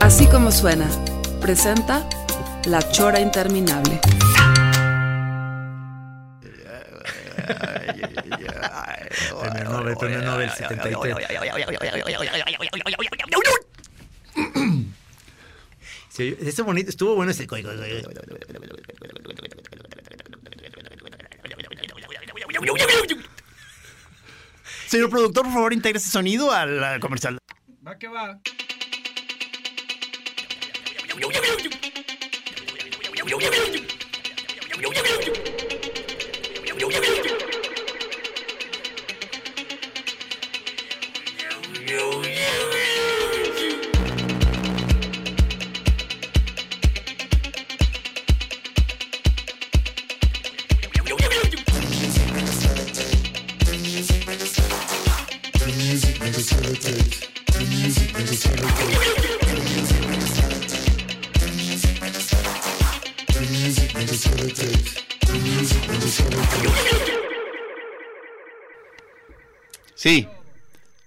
Así como suena, presenta La Chora Interminable. Premio Nobel, premio Nobel 73. Sí, ese bonito, estuvo bueno ese. Señor productor, por favor, integre ese sonido al al comercial. Va que va. Sí.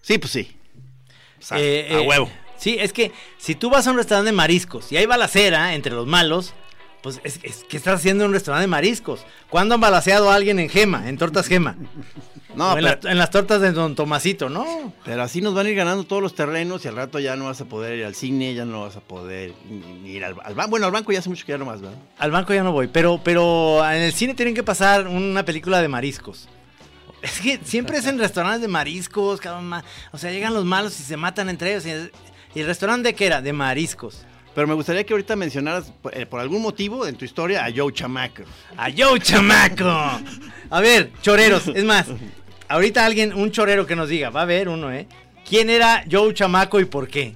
Sí, pues sí. O sea, Eh, a eh, huevo. Sí, es que si tú vas a un restaurante de mariscos y hay balacera entre los malos, pues es, es que estás haciendo en un restaurante de mariscos. ¿Cuándo han balaceado a alguien en Gema, en tortas Gema? No, en, pero, la- en las tortas de Don Tomasito, ¿no? pero así nos van a ir ganando todos los terrenos y al rato ya no vas a poder ir al cine, ya no vas a poder ir al, al banco. Bueno, al banco ya hace mucho que ya no más, ¿verdad? Al banco ya no voy, pero, pero en el cine tienen que pasar una película de mariscos. Es que siempre es en restaurantes de mariscos, cabrón, ma- o sea, llegan los malos y se matan entre ellos. Y, ¿y el restaurante de qué era? De mariscos. Pero me gustaría que ahorita mencionaras, eh, por algún motivo, en tu historia, a Joe Chamaco. ¡A yo, chamaco! A ver, choreros, es más, ahorita alguien, un chorero que nos diga, va a haber uno, ¿eh? ¿Quién era Joe Chamaco y por qué?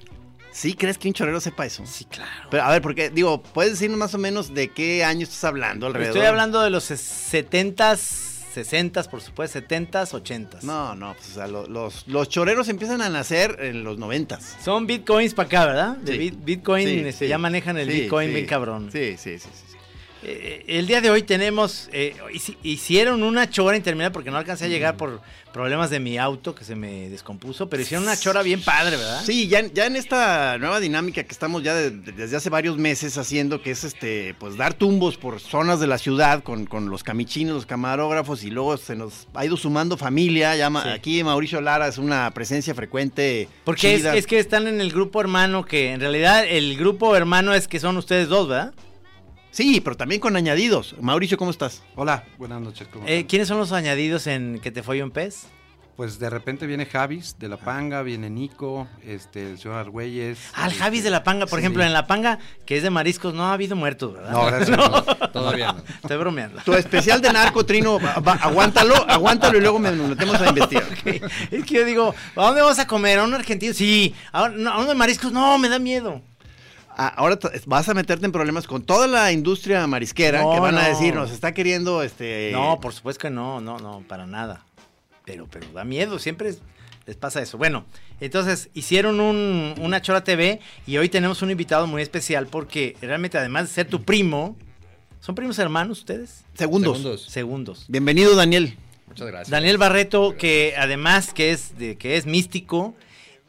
¿Sí crees que un chorero sepa eso? Sí, claro. Pero, a ver, porque, digo, ¿puedes decirnos más o menos de qué año estás hablando alrededor? Estoy hablando de los 70s, 60s, por supuesto, 70s, 80s. No, no, pues, o sea, lo- los, los choreros empiezan a nacer en los noventas. Son bitcoins para acá, ¿verdad? De Sí. bit- Bitcoin, Sí, este, sí. ya manejan el Bitcoin bien cabrón. Sí, sí, sí. sí. Eh, el día de hoy tenemos, eh, hici- hicieron una chora interminable porque no alcancé a llegar por problemas de mi auto que se me descompuso, pero hicieron una chora bien padre, ¿verdad? Sí, ya, ya en esta nueva dinámica que estamos ya de- de- desde hace varios meses haciendo, que es este, pues dar tumbos por zonas de la ciudad con, con los camichinos, los camarógrafos, y luego se nos ha ido sumando familia. Ya ma- Sí. Aquí Mauricio Lara es una presencia frecuente. Porque es, es que están en el grupo hermano, que en realidad el grupo hermano es que son ustedes dos, ¿verdad? Sí, pero también con añadidos. Mauricio, ¿cómo estás? Hola, buenas noches. ¿cómo Eh? ¿Quiénes son los añadidos en Que te fue un pez? Pues de repente viene Javis de La Panga, viene Nico, este, el señor Argüelles. Ah, el este, Javis de la Panga, por sí. ejemplo, en la Panga, que es de mariscos, no ha habido muertos, ¿verdad? No, gracias. no, todavía no. Estoy bromeando. Tu especial de narco, Trino, va- va- aguántalo, aguántalo y luego me- nos metemos a investigar. Es que yo digo, ¿a dónde vamos a comer? ¿A un argentino? Sí. ¿A un- no, a uno de mariscos? No, me da miedo. Ah, ahora vas a meterte en problemas con toda la industria marisquera No, que van a decir, nos está queriendo este No, por supuesto que no, no, no, para nada. Pero, pero da miedo, siempre es- les pasa eso. Bueno, entonces hicieron un- una Chora TV y hoy tenemos un invitado muy especial porque realmente además de ser tu primo, ¿son primos hermanos ustedes? segundos. Segundos. Segundos. Bienvenido, Daniel. Muchas gracias. Daniel Barreto, que además que es, de, que es místico,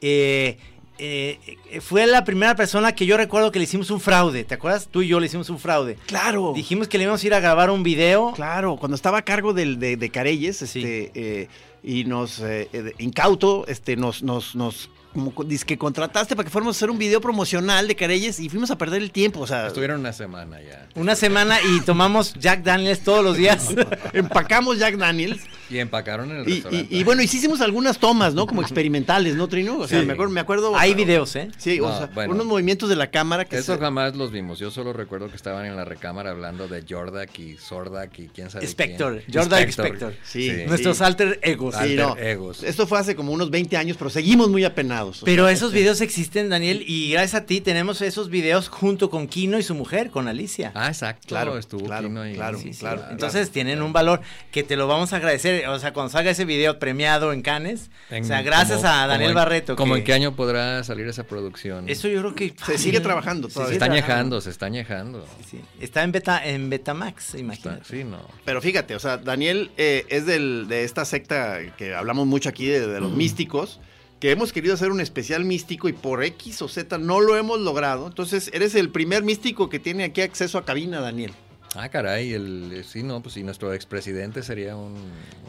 eh, eh, fue la primera persona que yo recuerdo que le hicimos un fraude. ¿Te acuerdas? Tú y yo le hicimos un fraude. Claro. Dijimos que le íbamos a ir a grabar un video. Claro, cuando estaba a cargo del, de, de Careyes, este, eh, y nos, eh, incauto, este, nos, nos, nos, como co- que contrataste para que fuéramos a hacer un video promocional de Careyes y fuimos a perder el tiempo, o sea, Estuvieron una semana ya. Una semana y tomamos Jack Daniels todos los días. empacamos Jack Daniels Y empacaron en el Y, restaurante. y- y bueno, hicimos algunas tomas, ¿no? Como experimentales, ¿no, Trino? O sea, Sí. me acuerdo, me acuerdo. Hay videos, ¿eh? Sí, o sea, bueno. unos movimientos de la cámara que Eso se- jamás los vimos. Yo solo recuerdo que estaban en la recámara hablando de Jordak y Zordak y quién sabe Spector, quién. Jordak Spector. Spector. Sí. Nuestros alter egos. Sí, Alter no. egos. Esto fue hace como unos 20 años, pero seguimos muy apenados. Pero sea, esos videos existen, Daniel, y gracias a ti tenemos esos videos junto con Kino y su mujer, con Alicia. Ah, exacto. Claro, estuvo claro, Kino ahí. claro, Sí, sí. claro. Entonces tienen un valor que te lo vamos a agradecer. O sea, cuando salga ese video premiado en Cannes, En- o sea, gracias como- a Daniel como en- Barreto. ¿Cómo que- en qué año podrá salir esa producción? Eso yo creo que Se sigue trabajando Se todavía. se sigue está añejando, se está añejando. Sí, Está en beta, en Betamax, Está- imagínate. sí, no. Pero fíjate, o sea, Daniel eh, es del, de esta secta que hablamos mucho aquí de, de los místicos, que hemos querido hacer un especial místico y por X o Z no lo hemos logrado. Entonces, eres el primer místico que tiene aquí acceso a cabina, Daniel. Ah, caray, el, sí, no, pues sí, nuestro expresidente sería un,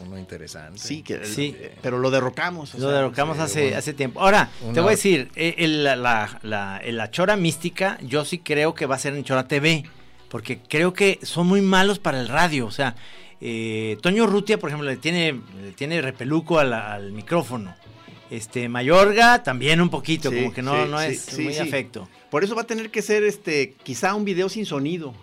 uno interesante. Sí, que, Sí. eh, pero lo derrocamos. o Lo sea, derrocamos sí, hace, bueno. hace tiempo. Ahora, te voy a decir, eh, el- la, la, la- la chora mística, yo sí creo que va a ser en Chora TV, porque creo que son muy malos para el radio. O sea, eh, Toño Rutia, por ejemplo, le tiene, le tiene repeluco al, al micrófono. Este, Mayorga también un poquito, Sí, como que no, sí, no es sí, muy sí. afecto. Por eso va a tener que ser este, quizá un video sin sonido.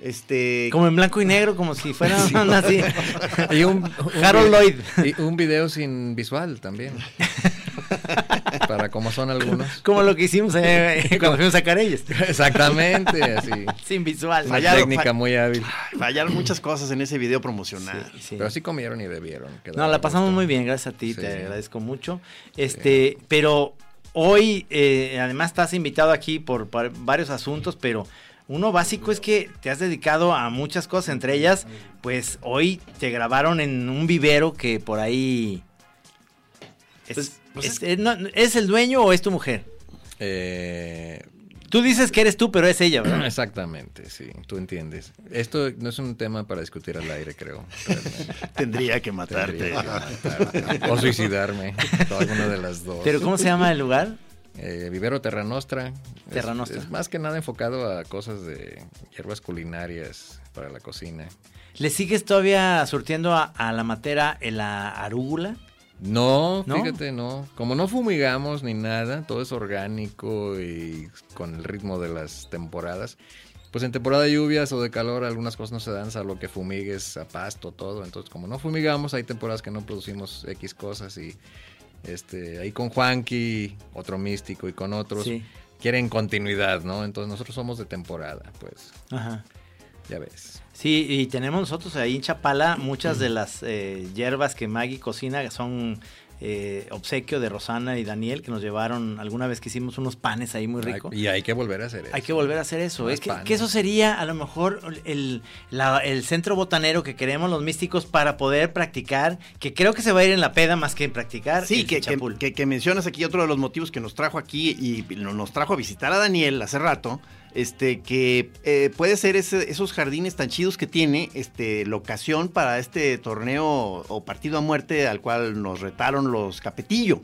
Este. Como en blanco y negro, como si fuera una así. Y un, un Harold Lloyd. Y un video sin visual también. Para como son algunos. Como lo que hicimos eh, cuando fuimos a Carelles. Exactamente, así. Sin visual. Una Fallaron, técnica muy hábil. Fallaron muchas cosas en ese video promocional. Sí, sí. Pero sí comieron y bebieron. No, la pasamos gusto. muy bien, gracias a ti, Sí. te agradezco mucho. Este, pero hoy, eh, además estás invitado aquí por, por varios asuntos, pero uno básico es que te has dedicado a muchas cosas, entre ellas, pues hoy te grabaron en un vivero que por ahí... Es, Pues- pues es- eh, no, ¿es el dueño o es tu mujer? Eh, Tú dices que eres tú, pero es ella, ¿verdad? exactamente, sí, tú entiendes. Esto no es un tema para discutir al aire, creo. Tendría que matarte. Tendría que matarte. O suicidarme, o alguna de las dos. Pero ¿cómo se llama el lugar? Eh, Vivero Terra Nostra. Es- Terra Nostra. Es, más que nada enfocado a cosas de hierbas culinarias para la cocina. ¿Le sigues todavía surtiendo a, a la matera en la arúgula? No, ¿No? fíjate, no. Como no fumigamos ni nada, todo es orgánico y con el ritmo de las temporadas. Pues en temporada de lluvias o de calor algunas cosas no se dan, salvo que fumigues a pasto, todo. Entonces, como no fumigamos, hay temporadas que no producimos X cosas y este ahí con Juanqui, otro místico y con otros Sí. quieren continuidad, ¿no? Entonces nosotros somos de temporada, pues Ajá. ya ves. Sí, y tenemos nosotros ahí en Chapala muchas de las eh, hierbas que Maggie cocina, son eh, obsequio de Rosana y Daniel, que nos llevaron alguna vez que hicimos unos panes ahí muy ricos. Y hay que volver a hacer eso. Hay que volver a hacer eso. Más Es que, eso sería a lo mejor el, la- el centro botanero que queremos los místicos para poder practicar, que creo que se va a ir en la peda más que en practicar. Sí, el que, que, chapul. que- que mencionas aquí otro de los motivos que nos trajo aquí y no- nos trajo a visitar a Daniel hace rato, este, que eh, puede ser esos jardines tan chidos que tiene, este, la ocasión para este torneo o partido a muerte al cual nos retaron los Capetillo.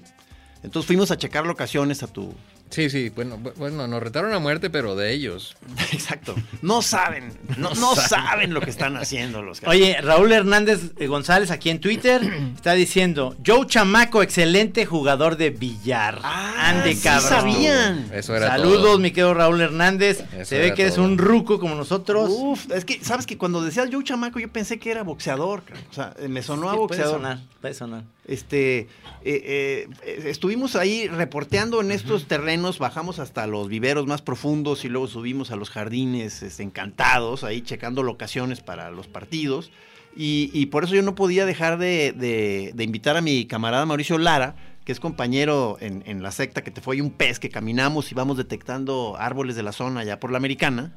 Entonces fuimos a checar locaciones a tu... Sí, sí, bueno, bu- bueno, nos retaron a muerte, pero de ellos. Exacto. No saben, no, no saben lo que están haciendo los Oye, Raúl Hernández eh, González aquí en Twitter está diciendo, Joe Chamaco, excelente jugador de billar. Ah, Ande sí cabrón. sabían. Eso era Saludos, todo. mi querido Raúl Hernández. Eso Se ve que eres un ruco como nosotros. Uf, es que, ¿sabes que Cuando decías yo chamaco, yo pensé que era boxeador. O sea, me sonó a Sí, puede boxeador. sonar, puede sonar. Este, eh, eh, estuvimos ahí reporteando en estos terrenos, bajamos hasta los viveros más profundos y luego subimos a los jardines este, encantados, ahí checando locaciones para los partidos. Y, y por eso yo no podía dejar de, de- de invitar a mi camarada Mauricio Lara, que es compañero en, en la secta que te fue un pez, que caminamos y vamos detectando árboles de la zona allá por la americana.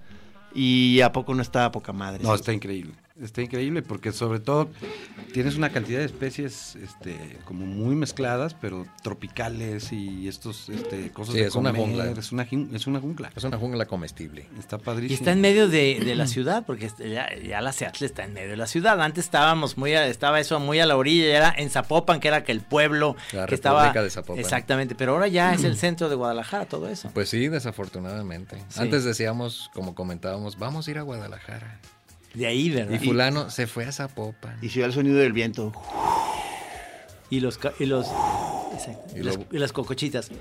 Y a poco no está poca madre. No, está increíble. Está increíble porque sobre todo tienes una cantidad de especies este, como muy mezcladas, pero tropicales y estos este, cosas Sí, de es una jungla. Es una, es una jungla. Es una jungla comestible. Está Y padrísimo. está en medio de, de la ciudad, porque este, ya, ya la Seattle está en medio de la ciudad. Antes estábamos muy, a- estaba eso muy a la orilla, ya era en Zapopan, que era que el pueblo La que República estaba. de Zapopan. Exactamente, pero ahora ya es el centro de Guadalajara, todo eso. Pues sí, desafortunadamente. Sí. Antes decíamos, como comentábamos, vamos a ir a Guadalajara. De ahí, ¿verdad? Y fulano se fue a Zapopan. Y oye el sonido del viento. Y los ca- y los exacto, y, Y las, lo- y las cocochitas.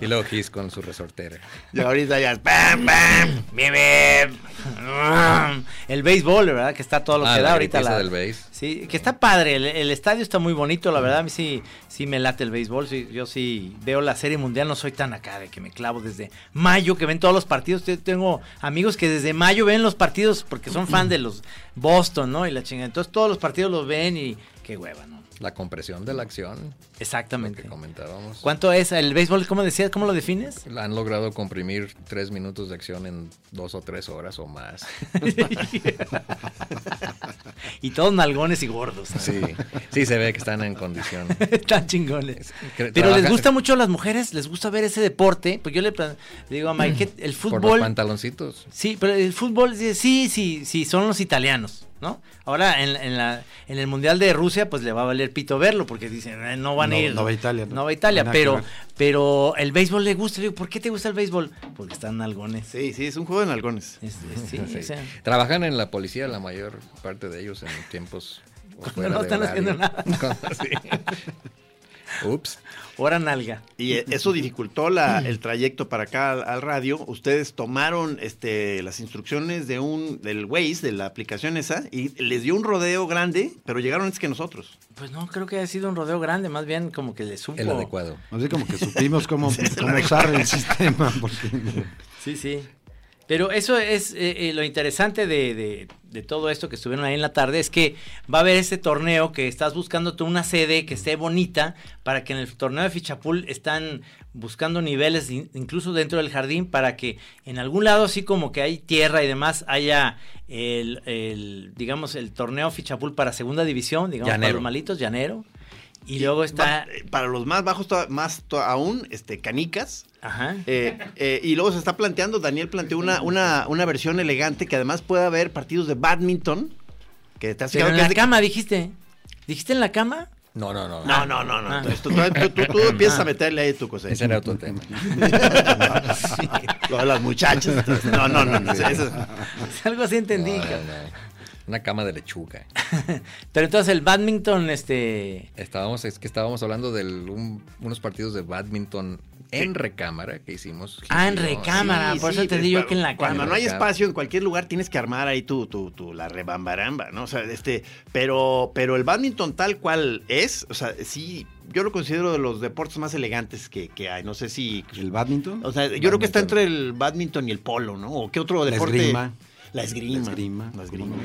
Y luego Kiss con su resortera. Y ahorita ya. ¡Bam, bam! Bim. El béisbol, ¿verdad? Que está todo lo Ah, que da ahorita. La, del béis. Sí, que está padre. El, el estadio está muy bonito, la verdad. A mí sí, sí me late el béisbol. Sí, yo sí veo la serie mundial. No soy tan acá de que me clavo desde mayo, que ven todos los partidos. Yo tengo amigos que desde mayo ven los partidos porque son fan de los Boston, ¿no? Y la chingada. Entonces todos los partidos los ven y qué hueva, ¿no? La compresión de la acción, lo Exactamente. que comentábamos. ¿Cuánto es el béisbol? ¿Cómo decías? ¿Cómo lo defines? Han logrado comprimir tres minutos de acción en dos o tres horas o más. y todos nalgones y gordos. ¿no? Sí, sí se ve que están en condición. Están chingones. Pero les gusta mucho a las mujeres, les gusta ver ese deporte. Pues yo le, le digo a Mike, el Por los fútbol. pantaloncitos. Sí, pero el fútbol, sí, sí, sí, son los italianos, ¿no? Ahora en, en la, en el Mundial de Rusia, pues le va a valer pito verlo, porque dicen, "Eh, no van a ir. no va a Italia, ¿no? No va a Italia, pero, pero el béisbol le gusta. Le digo, ¿por qué te gusta el béisbol? Porque están nalgones. Sí, sí, es un juego de nalgones. Es- es- sí, Sí. o sea, Trabajan en la policía la mayor parte de ellos en tiempos Cuando fuera no están horario. haciendo nada. Cuando- sí. Ups. hora nalga. Y eh, eso dificultó la- el trayecto para acá al, al radio. Ustedes tomaron este, las instrucciones de un del Waze, de la aplicación esa, y les dio un rodeo grande, pero llegaron antes que nosotros. Pues no, creo que haya sido un rodeo grande, más bien como que le supo. El adecuado. Así como que supimos cómo, cómo usar el sistema. Porque... Sí, sí. Pero eso es eh, eh, lo interesante de, de- de todo esto que estuvieron ahí en la tarde, es que va a haber este torneo que estás buscando tú una sede que esté bonita para que en el torneo de Fichapul están buscando niveles in- incluso dentro del jardín para que en algún lado así como que hay tierra y demás haya el, el, digamos el torneo Fichapul para segunda división, digamos para los malitos, llanero. Y luego está... Eh, Para los más bajos, más aún, este, canicas. Ajá. Eh, eh, y luego se está planteando, Daniel planteó una, una, una versión elegante que además puede haber partidos de badminton. Que te has Pero fijado en que la es de- cama dijiste. ¿Dijiste en la cama? No, no, no. No, no, no, no. Ah. Tú, tú- tú- tú- tú empiezas a meterle ahí tu cosa. Ese era otro tema. Lo de las muchachas. No, no, no. no, eso- Algo así entendí. No, no. Una cama de lechuga. Pero entonces el badminton, este... Estábamos, es que estábamos hablando de unos partidos de badminton en recámara que hicimos. Ah, en recámara. Sí, por sí, eso te digo que en la Cuando no hay espacio en cualquier lugar tienes que armar ahí tu, tu, tu la rebambaramba, ¿no? O sea, este, pero, pero el badminton tal cual es, o sea, sí, yo lo considero de los deportes más elegantes que, que hay. No sé si. ¿El badminton? O sea, yo creo que está entre el badminton y el polo, ¿no? ¿O qué otro La deporte? esgrima. La esgrima. La esgrima. La esgrima.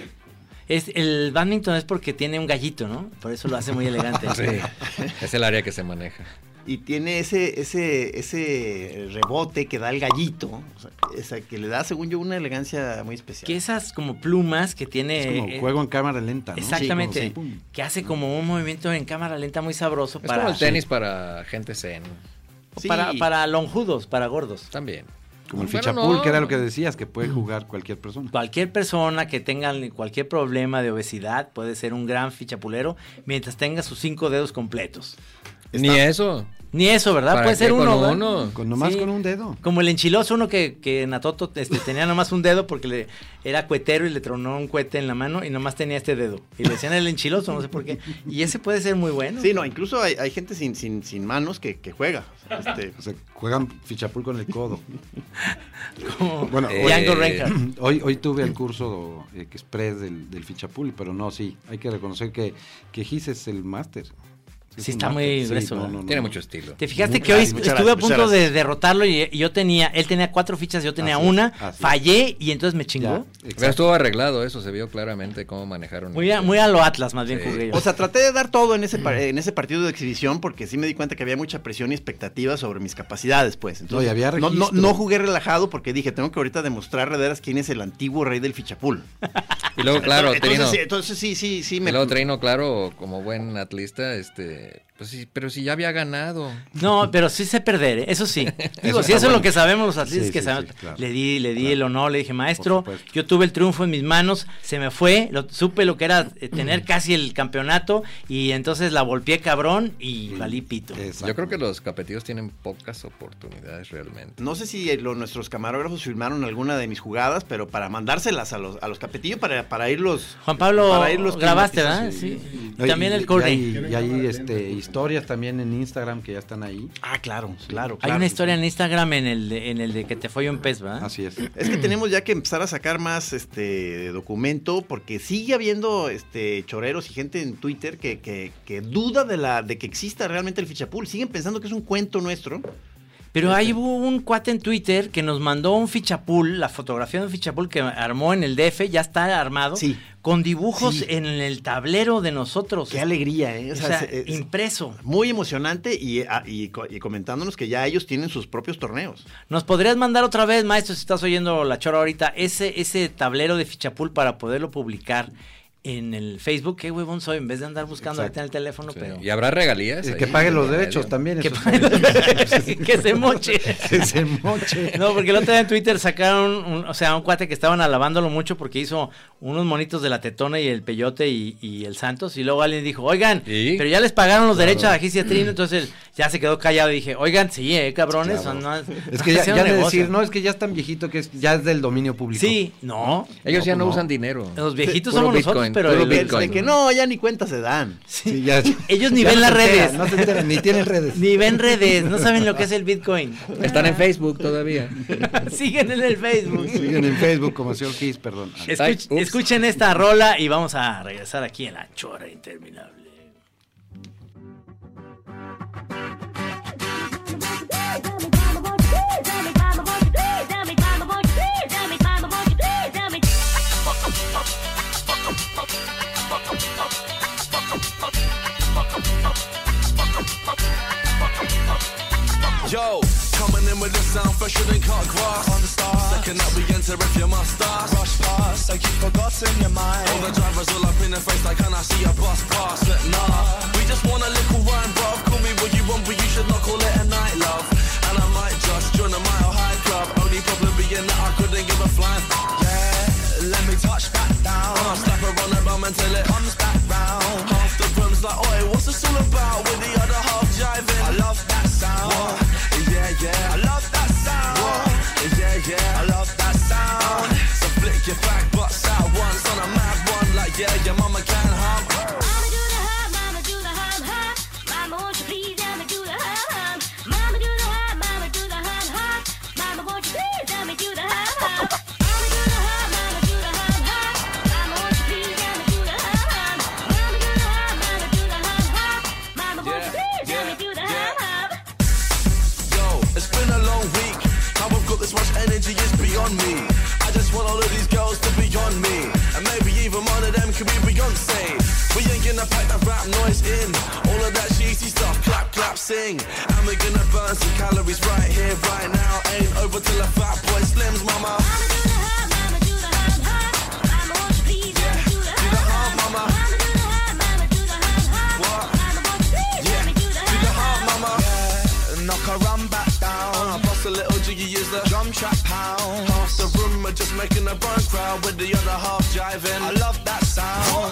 Es, el badminton es porque tiene un gallito, ¿no? Por eso lo hace muy elegante. Sí, es el área que se maneja. Y tiene ese, ese, ese rebote que da el gallito, o sea, esa que le da, según yo, una elegancia muy especial. Que esas como plumas que tiene... Es como eh, juego en cámara lenta, ¿no? Exactamente. Sí, como- sí, pum. Que hace como un movimiento en cámara lenta muy sabroso Es para... como el tenis para gente zen. o. Para, para lonjudos, para gordos. También. Como el Bueno, fichapul, no. que era lo que decías, que puede jugar cualquier persona. Cualquier persona que tenga cualquier problema de obesidad puede ser un gran fichapulero mientras tenga sus cinco dedos completos. Ni eso. Ni eso, ¿verdad? ¿Para Puede ser uno. Con nomás Sí. con un dedo. Como el enchiloso, uno que, que en Atoto este, tenía nomás un dedo porque le, era cuetero y le tronó un cohete en la mano y nomás tenía este dedo. Y le decían el enchiloso, no sé por qué. Y ese puede ser muy bueno. Sí, no, incluso hay, hay gente sin, sin, sin manos que, que juega. O sea, este, O sea, juegan fichapul con el codo. Como Bueno, Eh, eh. Hoy, hoy tuve el curso eh, express del, del fichapul, pero no, sí, hay que reconocer que, que Gis es el máster. Sí, está muy grueso, ¿verdad? Tiene mucho estilo. Te fijaste Muy que hoy gracias, estuve a punto de derrotarlo y, y yo tenía, él tenía cuatro fichas, yo tenía Así una, es. fallé y entonces me chingó. Pero estuvo arreglado eso, se vio claramente cómo manejaron. Muy a, muy a lo Atlas, más bien Sí. jugué yo. o sea, traté de dar todo en ese, par- en ese partido de exhibición porque sí me di cuenta que había mucha presión y expectativa sobre mis capacidades, pues. Entonces, No, y había no, no, no jugué relajado porque dije, tengo que ahorita demostrar de veras quién es el antiguo rey del fichapul. Y luego, claro, entonces, Trino. entonces sí, sí, sí. Y Me, luego Trino, claro, como buen atlista, este, Pues sí, pero si ya había ganado. No, pero sí sé perder, ¿eh? eso sí. Digo, Eso si eso es lo que sabemos los atletas Sí, que sí, sabemos. sí, claro. Le di, le di Claro. el honor, le dije, maestro, yo tuve el triunfo en mis manos, se me fue, lo, supe lo que era eh, tener casi el campeonato y entonces la volteé cabrón y valí pito. Yo creo que los capetillos tienen pocas oportunidades realmente. No sé si eh, lo- nuestros camarógrafos filmaron alguna de mis jugadas, pero para mandárselas a los, a los capetillos para, para irlos. Juan Pablo, para irlos grabaste. ¿verdad? Sí. No, Y también el hay, y hay, este, historias también en Instagram que ya están ahí. Ah, claro, claro. Hay claro. una historia en Instagram en el de, en el de que te fue un pez, ¿verdad? Así es. Es que tenemos ya que empezar a sacar más este documento porque sigue habiendo este choreros y gente en Twitter que, que, que duda de la de que exista realmente el fichapool. Siguen pensando que es un cuento nuestro. Pero ahí hubo un cuate en Twitter que nos mandó un fichapool, la fotografía de un fichapool que armó en el DF, ya está armado, Sí. con dibujos Sí. en el tablero de nosotros. Qué alegría, ¿eh? O O sea, sea, es- es impreso. muy emocionante y, ah, y comentándonos que ya ellos tienen sus propios torneos. ¿Nos podrías mandar otra vez, maestro, si estás oyendo la chora ahorita, ese, ese tablero de fichapool para poderlo publicar en el Facebook? Qué huevón soy, en vez de andar buscando ahorita en el teléfono, Sí. pero... Y habrá regalías. El ahí que pague los medio. derechos también. Que, eso que se moche. Que se moche. No, porque el otro día en Twitter sacaron, un- o sea, un cuate que estaban alabándolo mucho porque hizo unos monitos de la tetona y el peyote y, y el Santos. Y luego alguien dijo, oigan, ¿Y? pero ya les pagaron los derechos a Gis y a Trino. Entonces él ya se quedó callado y dije, oigan, sí, eh, cabrones. Claro. son- no- Es que ya, ya de negocio". decir, no, es que ya es tan viejito que es, ya es del dominio público. Sí, no. Ellos ya no, No. usan dinero. Los viejitos Puro somos nosotros, Bitcoin, pero el- De- Bitcoin. de que no, ya ni cuenta se dan. Sí, ya- ellos ni ya ven no las enteran, redes. no se enteran, ni tienen redes. Ni ven redes, no saben lo que es el Bitcoin. Están en Facebook todavía. Siguen en el Facebook. Siguen en Facebook como señor Kiss, perdón. Escuch- escuchen esta rola y vamos a regresar aquí en la chora interminable. With the other half jiving. I love that sound.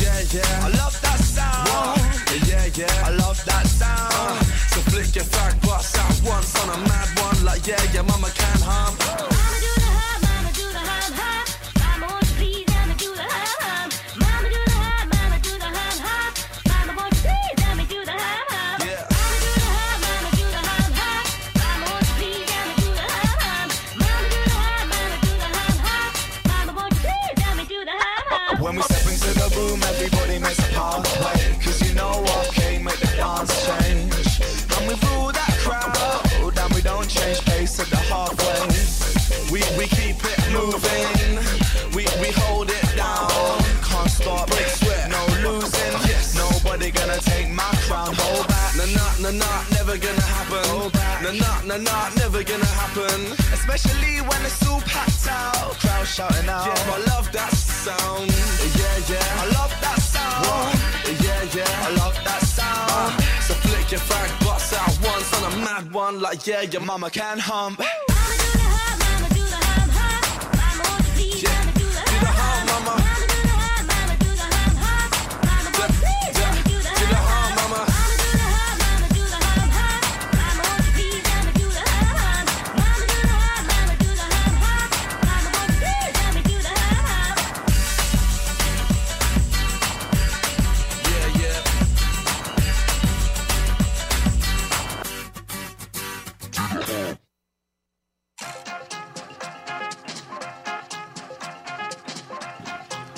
Yeah, yeah. I love that sound. Yeah, yeah. I love that sound. So flick your fag butts out once on a mad one. Like, yeah, your mama can hum. nah, nah, never gonna happen. Especially when it's all packed out. Crowd shouting out. Yeah, I love that sound. Yeah, yeah. I love that sound. What? Yeah, yeah. I love that sound. Uh, so flick your fag butts out once on a mad one. Like, yeah, your mama can hump. Mama do the hum, mama do the hum, hum. Mama, won't you yeah. mama do the hum, do the hum mama. mama.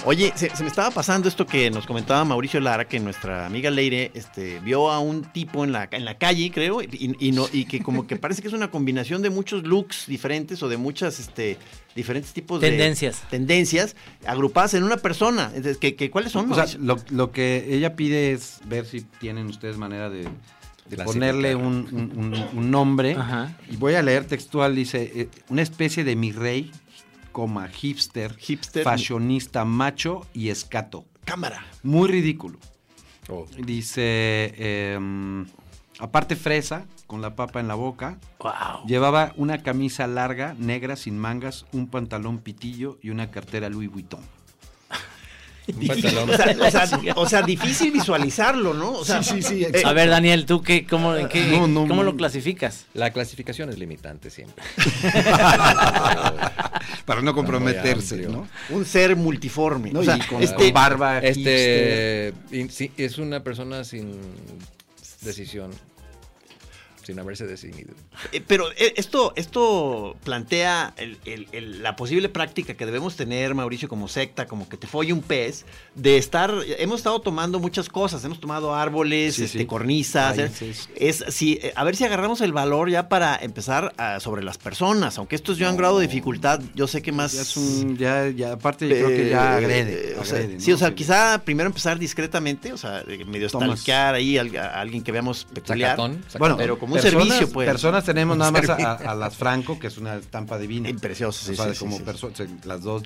Oye, se, se me estaba pasando esto que nos comentaba Mauricio Lara, que nuestra amiga Leire este, vio a un tipo en la, en la calle, creo, y, y no, y que como que parece que es una combinación de muchos looks diferentes o de muchas este, diferentes tipos Tendencias. de tendencias agrupadas en una persona. Entonces, ¿qué, qué- cuáles son? O sea, lo, lo que ella pide es ver si tienen ustedes manera de, ponerle un, un- un- un nombre. Ajá. Y voy a leer textual, dice, eh, una especie de mi rey, coma, hipster, Hipster. fashionista, macho y escato. cámara. Muy ridículo. Oh. Dice, em, aparte fresa, con la papa en la boca, Wow. llevaba una camisa larga, negra, sin mangas, un pantalón pitillo y una cartera Louis Vuitton. Un pantalón. O sea, o sea, o sea, difícil visualizarlo, ¿no? O sea, Sí, sí, sí, eh, exacto. A ver, Daniel, ¿tú qué, cómo, en qué- No, no, cómo no. lo clasificas? La clasificación es limitante siempre. Para no comprometerse. ¿no? un ser multiforme. No, o sea, y con, este, con barba. Este in- sí, es una persona sin decisión, sin haberse decidido. Eh, pero eh, esto, esto plantea el- el- el- la posible práctica que debemos tener, Mauricio, como secta, como que te folle un pez, de estar, hemos estado tomando muchas cosas, hemos tomado árboles, Sí, este, sí. cornisas, es, sí, eh, a ver si agarramos el valor ya para empezar a- sobre las personas, aunque esto es ya un grado de dificultad, yo sé que más... Ya es un, ya, ya, aparte yo creo que ya agrede. o sea, agrede, sí, ¿no? o sea, quizá primero empezar discretamente, o sea, medio Tomas- stalkear ahí a, a alguien que veamos peculiar. Sacatón, Bueno, sacatón. pero como un personas- servicio, pues. Personas tenemos nada más a, las Franco, que es una estampa divina. Precioso, sí, O sea, sí, como las dos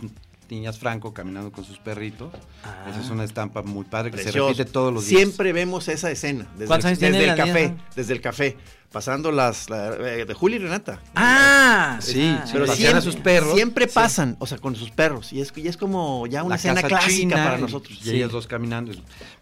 niñas Franco caminando con sus perritos. Ah. Esa es una estampa muy padre que Precioso. se repite todos los días. Siempre vemos esa escena. Desde, ¿Cuántos el, desde el café. Desde el café. Pasando las. la- eh, de Juli y Renata. Ah, Sí, ah, pero pasean a sus perros. Siempre Sí. pasan, o sea, con sus perros. Y es, y es como ya una La escena clásica china para nosotros. Y ellos dos caminando.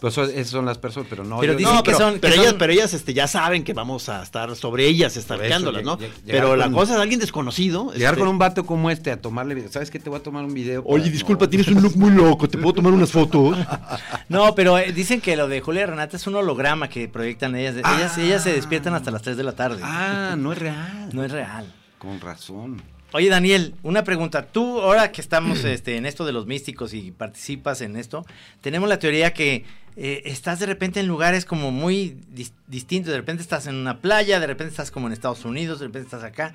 Pues eso- esas son las personas, pero no. Pero yo- dicen No, que pero, son- que pero son- ellas, pero ellas este, ya saben que vamos a estar sobre ellas, estalqueándolas, ¿no? lleg- Pero la con- cosa es alguien desconocido. Llegar este, con un vato como este a tomarle video. ¿Sabes qué? Te voy a tomar un video. Oye, disculpa, no. tienes un look muy loco, ¿te puedo tomar unas fotos? No, pero eh, dicen que lo de Julia y Renata es un holograma que proyectan ellas. Ellas, ellas se despiertan hasta las 3 de la tarde. Ah, no es real. No es real. Con razón. Oye, Daniel, una pregunta. Tú, ahora que estamos este, en esto de los místicos y participas en esto, tenemos la teoría que eh, estás de repente en lugares como muy dis- distintos. De repente estás en una playa, de repente estás como en Estados Unidos, de repente estás acá.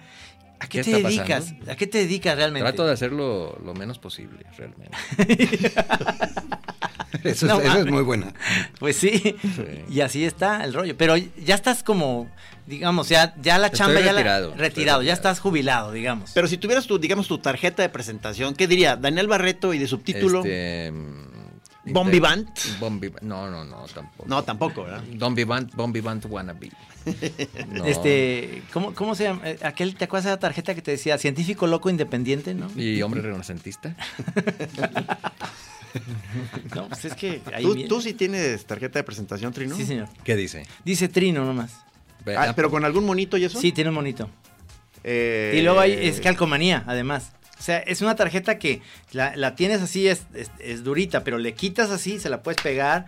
¿A qué, ¿Qué te dedicas? pasando? ¿A qué te dedicas realmente? Trato de hacerlo lo menos posible, realmente. Eso, No es, eso es mames. muy buena. Pues sí. Sí. Y así está el rollo. Pero ya estás como, digamos, ya, ya la Estoy chamba ya la- retirado, estoy retirado, ya estás jubilado, digamos. Pero si tuvieras tu, digamos, tu tarjeta de presentación, ¿qué diría? Daniel Barreto y de subtítulo. Este, mm, Bon inte- Vivant. Bon Vivant. No, no, no, tampoco. No, tampoco, ¿verdad? Don Vivant, Bon Vivant wannabe. No. Este, ¿cómo, ¿cómo se llama? Eh, Aquel, ¿te acuerdas de la tarjeta que te decía científico loco independiente, no? Y hombre renacentista. No, pues es que ahí ¿Tú, tú sí tienes tarjeta de presentación, Trino? Sí, señor. ¿Qué dice? Dice Trino nomás. Ah, ah, pero con algún monito y eso. Sí, tiene un monito. Eh, Y luego hay, es calcomanía, además. O sea, es una tarjeta que la, la tienes así, es, es, es durita, pero le quitas así, se la puedes pegar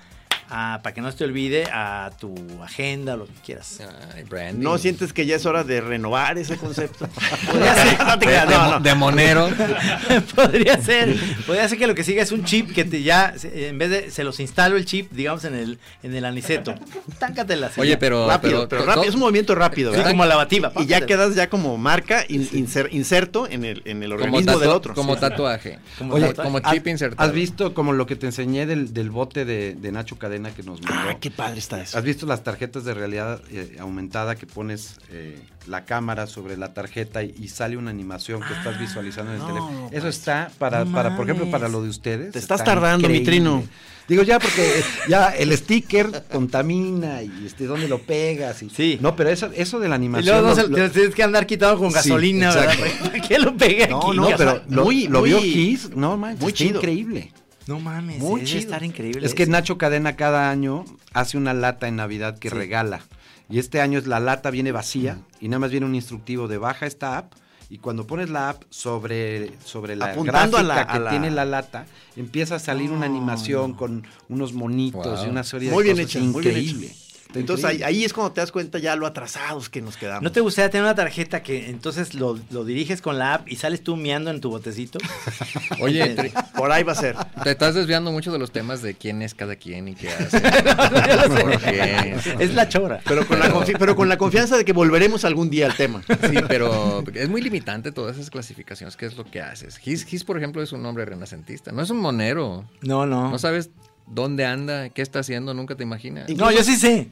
a- para que no se te olvide a tu agenda o lo que quieras. ay, branding. ¿No sientes que ya es hora de renovar ese concepto? Podría ser. no te de, creas, de no, mo- no. de monero. podría ser, podría ser que lo que siga es un chip que te ya, en vez de, se los instalo el chip, digamos, en el, en el aniceto. Táncatela. Oye, pero. rápido, pero, es un movimiento rápido, Sí, como la bativa. Y ya quedas ya como marca, in- inser- inserto en el, en el como, organismo del otro. como Sí. tatuaje. Como, Oye, como ¿has- chip insertado. ¿Has visto como lo que te enseñé del, del bote de, de Nacho Cadena? Que nos mandó. Ah, qué padre está eso. ¿Has visto las tarjetas de realidad eh, aumentada que pones eh, la cámara sobre la tarjeta y, y sale una animación que estás visualizando en el no, teléfono? Eso está para, no para, por ejemplo, para lo de ustedes. Te estás está tardando, mi increíble. trino. Digo, ya porque ya el sticker contamina y este dónde lo pegas. Y, Sí. No, pero eso, eso de la Y animación. luego no lo- se- lo- te tienes que andar quitado con Sí, gasolina, ¿verdad? exacto. ¿Para qué lo pegué no, aquí? no, pero lo, muy- lo vio muy- Kiss, no manches, muy chido. increíble. No mames, Muy debe chido. estar increíble. Es que. Nacho Cadena cada año hace una lata en Navidad que regala. Y este año es la lata viene vacía y nada más viene un instructivo de baja esta app y cuando pones la app sobre, sobre la Apuntando a gráfica la- a que la- tiene la lata, empieza a salir una animación con unos monitos Wow. y una serie Muy de bien cosas hecha, muy bien increíble. hecha. Entonces ahí, es cuando te das cuenta ya lo atrasados que nos quedamos. ¿No te gustaría tener una tarjeta que entonces lo, lo diriges con la app y sales tú miando en tu botecito? Oye, tri- Por ahí va a ser. te estás desviando mucho de los temas de quién es cada quien y qué hace. ¿Por qué? es la chora. Pero con, la pero con la confianza de que volveremos algún día al tema. Sí, pero es muy limitante todas esas clasificaciones. ¿Qué es lo que haces? Gis, por ejemplo, es un hombre renacentista. No es un monero. No, no. No sabes dónde anda, qué está haciendo, nunca te imaginas. No, yo sí sé.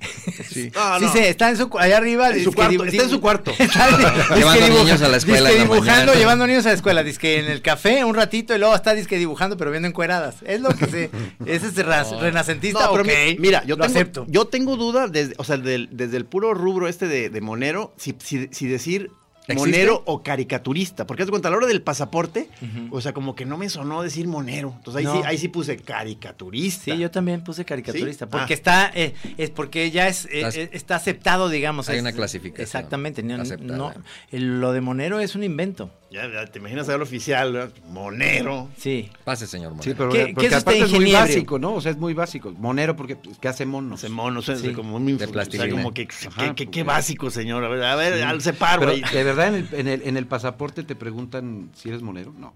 Sí. Ah, sí no. sé, está en su, allá arriba. En su cuarto, está en su cuarto. Llevando niños a la escuela la dibujando, mañana. llevando niños a la escuela, dizque en el café un ratito y luego está disque dibujando pero viendo encueradas. Es lo que sé. Ese es renacentista, No, pero ok, mi- mira, yo lo tengo, acepto. yo tengo duda, desde, o sea, del- desde el puro rubro este de, de monero, si, si- si decir ¿Existe? monero o caricaturista. Porque haz de cuenta, a la hora del pasaporte, o sea, como que no me sonó decir monero. Entonces ahí, No. sí, ahí sí puse caricaturista. Sí, yo también puse caricaturista, ¿Sí? porque Ah. está, eh, es porque ya es, eh, eh, está aceptado, digamos. Hay es- una clasificación Exactamente, no, aceptada. no, el- lo de monero es un invento. Ya, ya te imaginas al oficial, ¿verdad? monero. Sí. Pase, señor Monero. Sí, pero ¿Qué- qué porque es usted, aparte es muy básico, ¿no? O sea, es muy básico. Monero porque pues, ¿qué hace monos? Hace mono, o sea, Sí, como muy de o sea, plastilina. como que, Ajá, que- que- qué básico, señor. A ver, a ver, al separo Pero ahí. de verdad en el, en, el, en el pasaporte te preguntan si eres monero, no.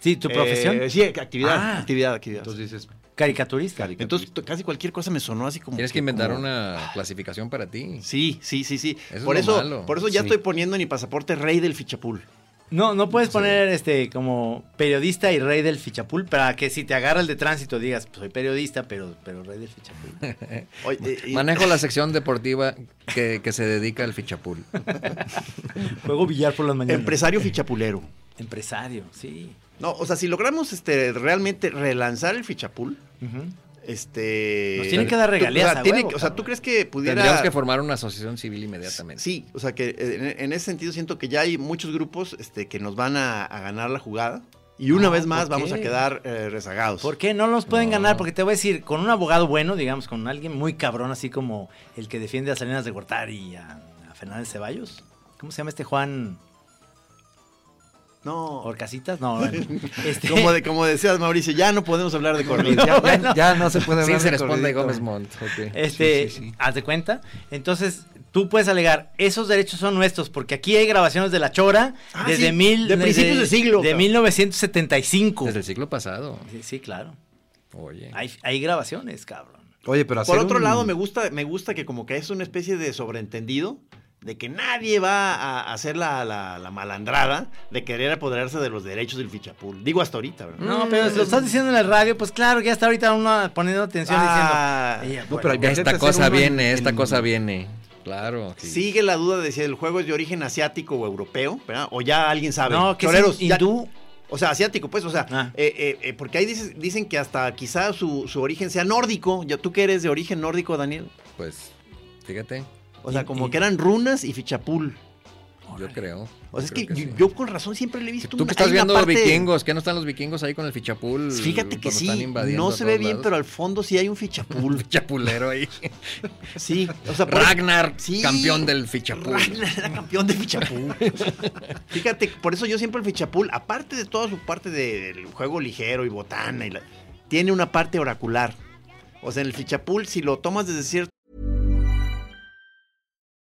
Sí, tu Eh, profesión. sí, actividad, Ah. actividad, actividad. Entonces dices, Caricaturista. Entonces, casi cualquier cosa me sonó así como. Tienes que inventar como- una clasificación para ti. Sí, sí, sí, sí. Eso es por lo eso, malo. por eso ya Sí. estoy poniendo en mi pasaporte rey del fichapul. No, no puedes poner este como periodista y rey del fichapul para que si te agarra el de tránsito digas, pues soy periodista, pero, pero rey del fichapul. Oye, y- Manejo la sección deportiva que, que se dedica al fichapul. Juego billar por las mañanas. empresario fichapulero. Empresario, sí. No, o sea, si logramos este realmente relanzar el fichapul. Este. Nos tienen que dar regalías O sea, a tiene huevo, que- o sea. ¿tú crees que pudiera. Tendríamos que formar una asociación civil inmediatamente. Sí, o sea que eh, en, en ese sentido siento que ya hay muchos grupos este, que nos van a, a ganar la jugada y una No, vez más ¿por vamos a quedar eh, rezagados. ¿Por qué no los pueden No. ganar? Porque te voy a decir, con un abogado bueno, digamos, con alguien muy cabrón, así como el que defiende a Salinas de Gortari y a, a Fernández Ceballos. ¿Cómo se llama este Juan No, Orcasitas? No, bueno, este- como, de, como decías Mauricio, ya no podemos hablar de corrido. ya, ya- bueno. ya no se puede Sí, hablar se de responde. Gómez Montt. Este, Sí, sí, sí. haz de cuenta. Entonces, tú puedes alegar, esos derechos son nuestros, porque aquí hay grabaciones de La Chora Ah, desde sí, mil... de principios de siglo, De cabrón. 1975. Desde el siglo pasado. Sí, sí, claro. Oye. Hay, hay grabaciones, cabrón. Oye, pero hacer Por otro un- lado, me gusta, me gusta que como que es una especie de sobreentendido de que nadie va a hacer la, la- la malandrada de querer apoderarse de los derechos del fichapul. Digo hasta ahorita, ¿verdad? No, pero si lo estás diciendo en el radio, pues claro, ya está ahorita uno poniendo atención Ah, diciendo... no, pero hay- Esta cosa en- viene, esta cosa viene. Claro. sí. Sigue la duda de si el juego es de origen asiático o europeo, ¿verdad? O ya alguien sabe. No, que Choreros, es hindú. O sea, asiático, pues, o sea, Ah. eh, eh, eh, porque ahí dices- dicen que hasta quizá su, su origen sea nórdico. Ya tú que eres de origen nórdico, Daniel. Pues, fíjate, O sea, Y- como y- que eran runas y fichapul. yo creo. O sea, es que, yo, sí. yo con razón siempre le he visto Tú que estás viendo parte- vikingos, ¿qué no están los vikingos ahí con el fichapul? Fíjate que sí, no se ve bien, lados? pero al fondo sí hay un fichapul. Fichapulero ahí. Sí, o sea, por- Ragnar, Sí. campeón del fichapul. Ragnar era campeón de fichapul. Fíjate, por eso yo siempre el fichapul, aparte de toda su parte del juego ligero y botana, y la- tiene una parte oracular. O sea, en el fichapul, si lo tomas desde cierto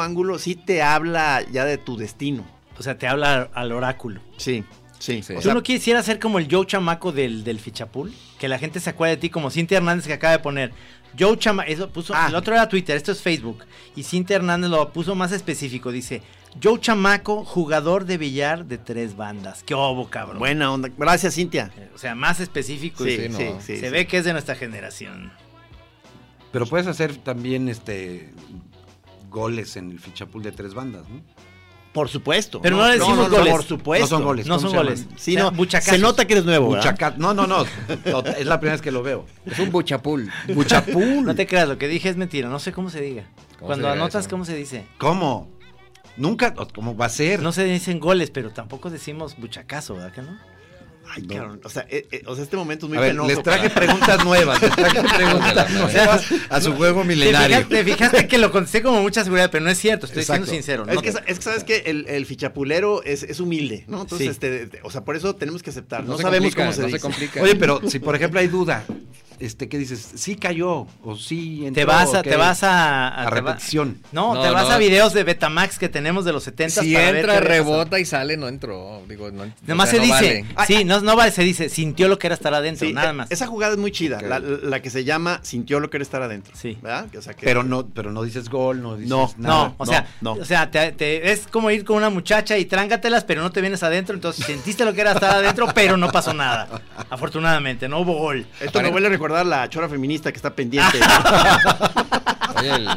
Ángulo sí te habla ya de tu destino. O sea, te habla al oráculo. Sí, sí. Sí. O ¿Tú sea, no quisieras ser como el Joe Chamaco del, del Fichapul? Que la gente se acuerde de ti como Cintia Hernández que acaba de poner. Joe Chamaco, eso puso, Ah. el otro era Twitter, esto es Facebook. Y Cintia Hernández lo puso más específico, dice, Joe Chamaco, jugador de billar de tres bandas. Qué obo, cabrón. buena onda. Gracias, Cintia. O sea, más específico. Sí, sí, sí, no. sí. se sí. ve que es de nuestra generación. Pero puedes hacer también este goles en el fichapul de tres bandas, ¿no? Por supuesto. Pero no le decimos no, goles. Por supuesto. No son goles. No ¿cómo son se goles. Sí, O sea, no. buchacazos. Se nota que eres nuevo, ¿verdad? Buchaca- No, no, no. No, Es la primera vez que lo veo. Es un buchapul. Buchapul. No te creas, lo que dije es mentira. No sé cómo se diga. ¿Cómo Cuando se anotas, eso? ¿cómo se dice? ¿Cómo? Nunca, ¿cómo va a ser? No se dicen goles, pero tampoco decimos buchacazo, ¿verdad que no? Ay, No. cabrón. O sea, eh, eh, o sea, este momento es muy a ver, penoso. les traje para- preguntas nuevas. Les traje preguntas nuevas a su juego Te milenario. fijaste, te fijaste que lo contesté como mucha seguridad, pero no es cierto, estoy Exacto. siendo sincero. Es ¿no? que, es que sabes que el, el fichapulero es, es humilde, ¿no? Entonces, Sí. este, o sea, por eso tenemos que aceptar. No, sabemos complica, cómo se no dice. se complica. Oye, pero si por ejemplo hay duda, este, ¿qué dices? Sí cayó o sí entró. te vas a, te vas a, A te va- repetición. no, No, te vas no. a videos de Betamax que tenemos de los 70 Si para entra, rebota y sale, no entró. Digo, no, Nomás o sea, se no dice, vale. sí, no, no vale, se dice, sintió lo que era estar adentro, Sí, nada eh, más. Esa jugada es muy chida, la, la que se llama sintió lo que era estar adentro. Sí. ¿Verdad? O sea, que- Pero no, pero no dices gol, no dices No, nada. No, o sea, no. o sea, te, te- es como ir con una muchacha y trángatelas, pero no te vienes adentro, entonces sentiste lo que era estar adentro, pero no pasó nada. Afortunadamente, no hubo gol. Esto me vuelve a recordar la chora feminista que está pendiente. Oye, el,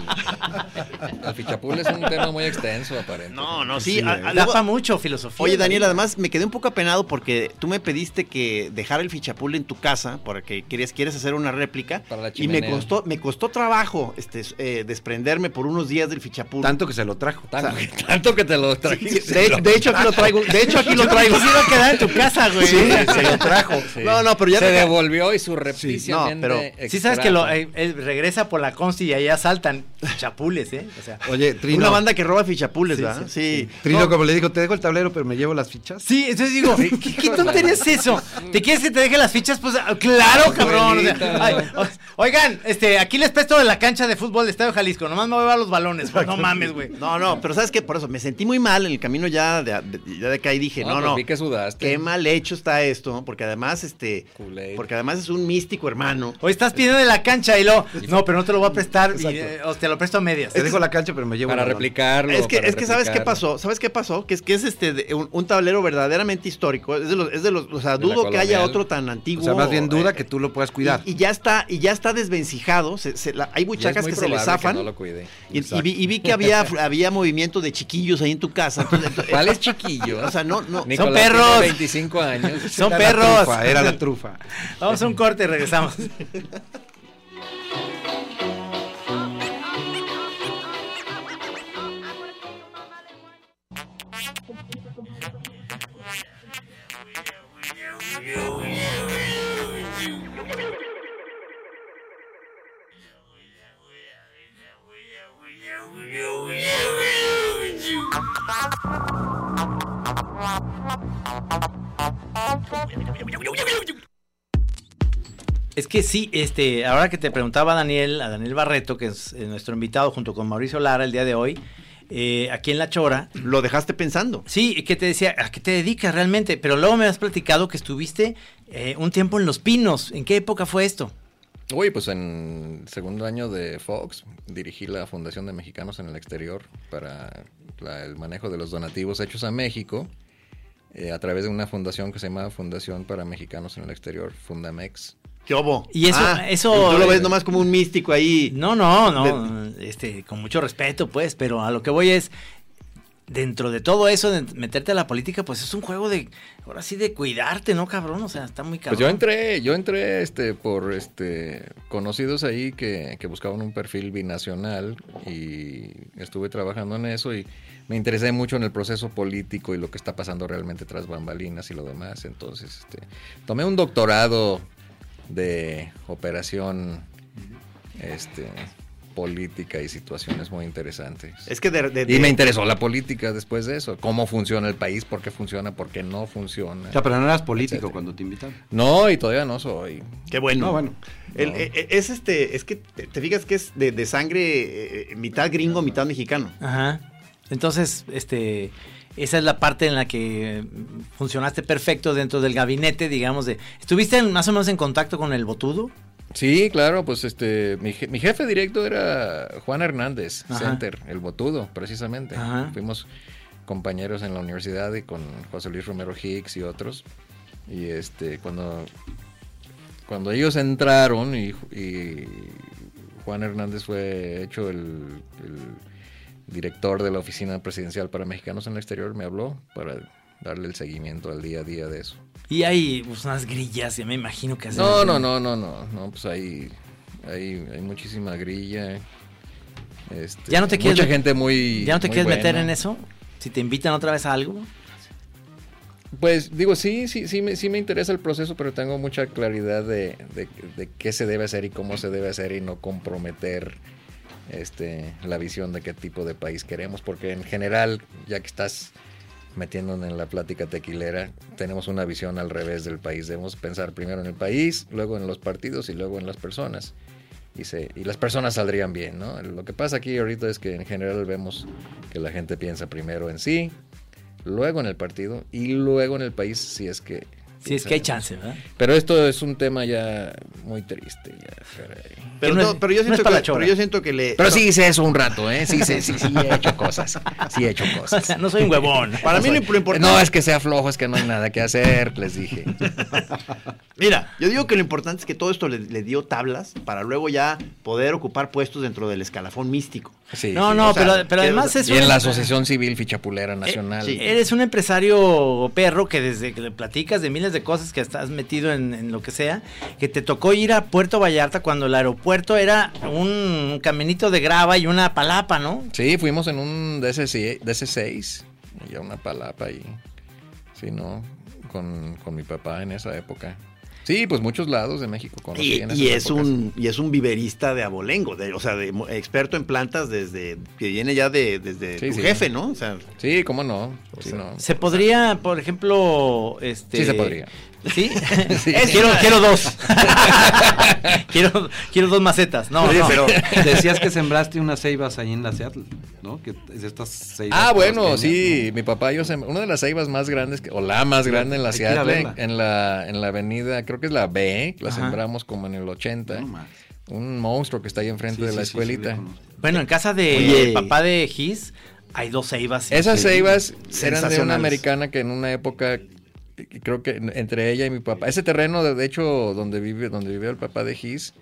el fichapul es un tema muy extenso, aparentemente. no, no, sí. Sí, a- eh. a- Da luego- pa' mucho filosofía. Oye, Daniel, además me quedé un poco apenado porque tú me pediste que dejara el fichapul en tu casa porque querías, quieres hacer una réplica. Para la y me chimenea. costó, me costó trabajo este, eh, desprenderme por unos días del fichapul. Tanto que se lo trajo. Tanto, que, tanto que te lo Sí, trajiste. de, de hecho, aquí lo traigo. De hecho, aquí lo traigo. se iba a quedar en tu casa, güey. Sí, se lo trajo. Sí. No, no, pero ya se te- devolvió y surrepticiamente. no, pero- Sí sabes que lo, eh, eh, regresa por la consti y ahí asaltan chapules, ¿eh? O sea, Oye, Trino. Una banda que roba fichapules, Sí, ¿verdad? sí, Sí. Trino, No, como le digo, te dejo el tablero, pero me llevo las fichas. Sí, entonces digo, ¿qué, qué tontería es eso? ¿Te quieres que te deje las fichas? Pues ah, claro, cabrón. o sea, Abuelita. ay, o- oigan, este, aquí les presto de la cancha de fútbol de Estadio Jalisco, nomás me voy a llevar los balones. Pues, no mames, güey. No, no, pero ¿sabes qué? Por eso me sentí muy mal en el camino ya de, de- ya de acá y dije, no, pues no, vi que sudaste. qué mal hecho está esto, porque además, este, porque además es un místico hermano. Hoy estás pidiendo de la cancha y lo, no, pero no te lo voy a prestar, y, eh, o te lo presto a medias. Te dejo la cancha, pero me llevo Para replicarlo. Es que, es que ¿sabes qué pasó? ¿Sabes qué pasó? Que es que es este de- un, un tablero verdaderamente histórico. Es de los, es de los, o sea, dudo que haya otro tan O antiguo. sea, más bien duda eh, que tú lo puedas cuidar. Y, y ya está, y ya está desvencijado. se- se- la- hay muy que se le zafan. no lo cuide. y, y vi, y vi que había, había movimiento de chiquillos ahí en tu casa. Entonces, entonces, ¿Cuáles chiquillos? O sea, no, no. Nicolás perros. tiene 25 años. Son Era la perros. trufa, era la trufa. Vamos a un corte y regresamos. Es que sí, este, ahora que te preguntaba Daniel, a Daniel Barreto, que es eh, nuestro invitado junto con Mauricio Lara el día de hoy, eh, aquí en La Chora, Lo dejaste pensando. sí, que te decía, ¿a qué te dedicas realmente? Pero luego me has platicado que estuviste eh, un tiempo en Los Pinos. ¿En qué época fue esto? Uy, pues en segundo año de Fox dirigí la Fundación de Mexicanos en el Exterior para la- el manejo de los donativos hechos a México eh, a través de una fundación que se llama Fundación para Mexicanos en el Exterior, Fundamex. ¿Qué obo? Y eso- Ah, eso- y Tú lo ves nomás como un místico ahí. No, no, no, este, con mucho respeto, pues, pero a lo que voy es, dentro de todo eso, de meterte a la política, pues es un juego de, ahora sí, de cuidarte, ¿no, cabrón? O sea, está muy cabrón. Pues yo entré, yo entré este por este conocidos ahí que, que buscaban un perfil binacional y estuve trabajando en eso y me interesé mucho en el proceso político y lo que está pasando realmente tras bambalinas y lo demás. Entonces, este, tomé un doctorado de operación este política y situaciones muy interesantes. Es que de, de- Y me interesó la política después de eso, cómo funciona el país, por qué funciona, por qué no funciona. O sea, pero no eras político Etcétera. cuando te invitaron. No, y todavía no soy. Qué bueno. No, bueno. El- No. eh, eh, es este, es que te, te fijas que es de, de sangre eh, mitad gringo, mitad mexicano. Ajá. Entonces, este, esa es la parte en la que funcionaste perfecto dentro del gabinete, digamos, de... ¿Estuviste más o menos en contacto con el botudo? Sí, claro, pues este, mi, je- mi jefe directo era Juan Hernández, Ajá. Center, el botudo, precisamente. Ajá. Fuimos compañeros en la universidad y con José Luis Romero Hicks y otros. Y este, cuando, cuando ellos entraron y, y Juan Hernández fue hecho el, el director de la Oficina Presidencial para Mexicanos en el Exterior, me habló para darle el seguimiento al día a día de eso. Y hay pues, unas grillas, ya me imagino que hacen- No, no, no, no, no, no, pues hay, hay, hay muchísima grilla. este, ¿Ya no te quieres mucha gente muy. ¿Ya no te quieres meter en eso? Si te invitan otra vez a algo. Pues digo, sí, sí, sí me, sí me interesa el proceso, pero tengo mucha claridad de, de- de qué se debe hacer y cómo se debe hacer y no comprometer este, la visión de qué tipo de país queremos, porque en general, ya que estás metiéndonos en la plática tequilera, tenemos una visión al revés del país. Debemos pensar primero en el país, luego en los partidos y luego en las personas. Y, se, y las personas saldrían bien, ¿no? Lo que pasa aquí ahorita es que en general vemos que la gente piensa primero en sí, luego en el partido y luego en el país si es que... Si es que hay chance, ¿verdad? Pero esto es un tema ya muy triste, ya. Pero, no pero yo no siento la que, pero yo siento que le. Pero sí hice eso un rato, ¿eh? Sí, sí, sí, sí, he hecho cosas. Sí he hecho O cosas. sea, no soy un huevón. Para mí lo soy- importante. No, es que sea flojo, es que no hay nada que hacer, les dije. Mira, yo digo que lo importante es que todo esto le, le dio tablas para luego ya poder ocupar puestos dentro del escalafón místico. Sí, No, sí. no, o sea, pero, además es Y en un- la Asociación Civil Fichapulera Nacional. sí. Eres un empresario perro que desde que le platicas de miles de cosas que estás metido en, en lo que sea, que te tocó ir a Puerto Vallarta cuando el aeropuerto era un caminito de grava y una palapa, ¿no? Sí, fuimos en un DC, DC6 y a una palapa y sí, no, con, con mi papá en esa época. Sí, pues muchos lados de México Y, es épocas. un y es un viverista de abolengo, de- o sea, de, mo- experto en plantas desde que viene ya de desde Sí, tu sí. jefe, ¿no? O sea, Sí, cómo no. Sí, sea, no. Se podría, por ejemplo, este... Sí se podría. ¿Sí? Sí. Es- quiero, quiero dos. quiero, quiero dos macetas. No, Oye, no. pero decías que sembraste unas ceibas ahí en la Seattle, ¿no? Que es de estas ceibas. Ah, bueno, pequeñas, sí, mi papá y yo, sem- una de las ceibas más grandes, que- o la más grande en la Seattle, en la, en la avenida, creo que es la B, la Ajá. sembramos como en el 80. No más. un monstruo que está ahí enfrente Sí, de sí, la sí, sí, le escuelita. Bueno, en casa de Oye. papá de Gis hay dos ceibas. Esas ceibas eran de una americana que en una época creo que entre ella y mi papá, ese terreno de, hecho donde vive donde vivió el papá de Gis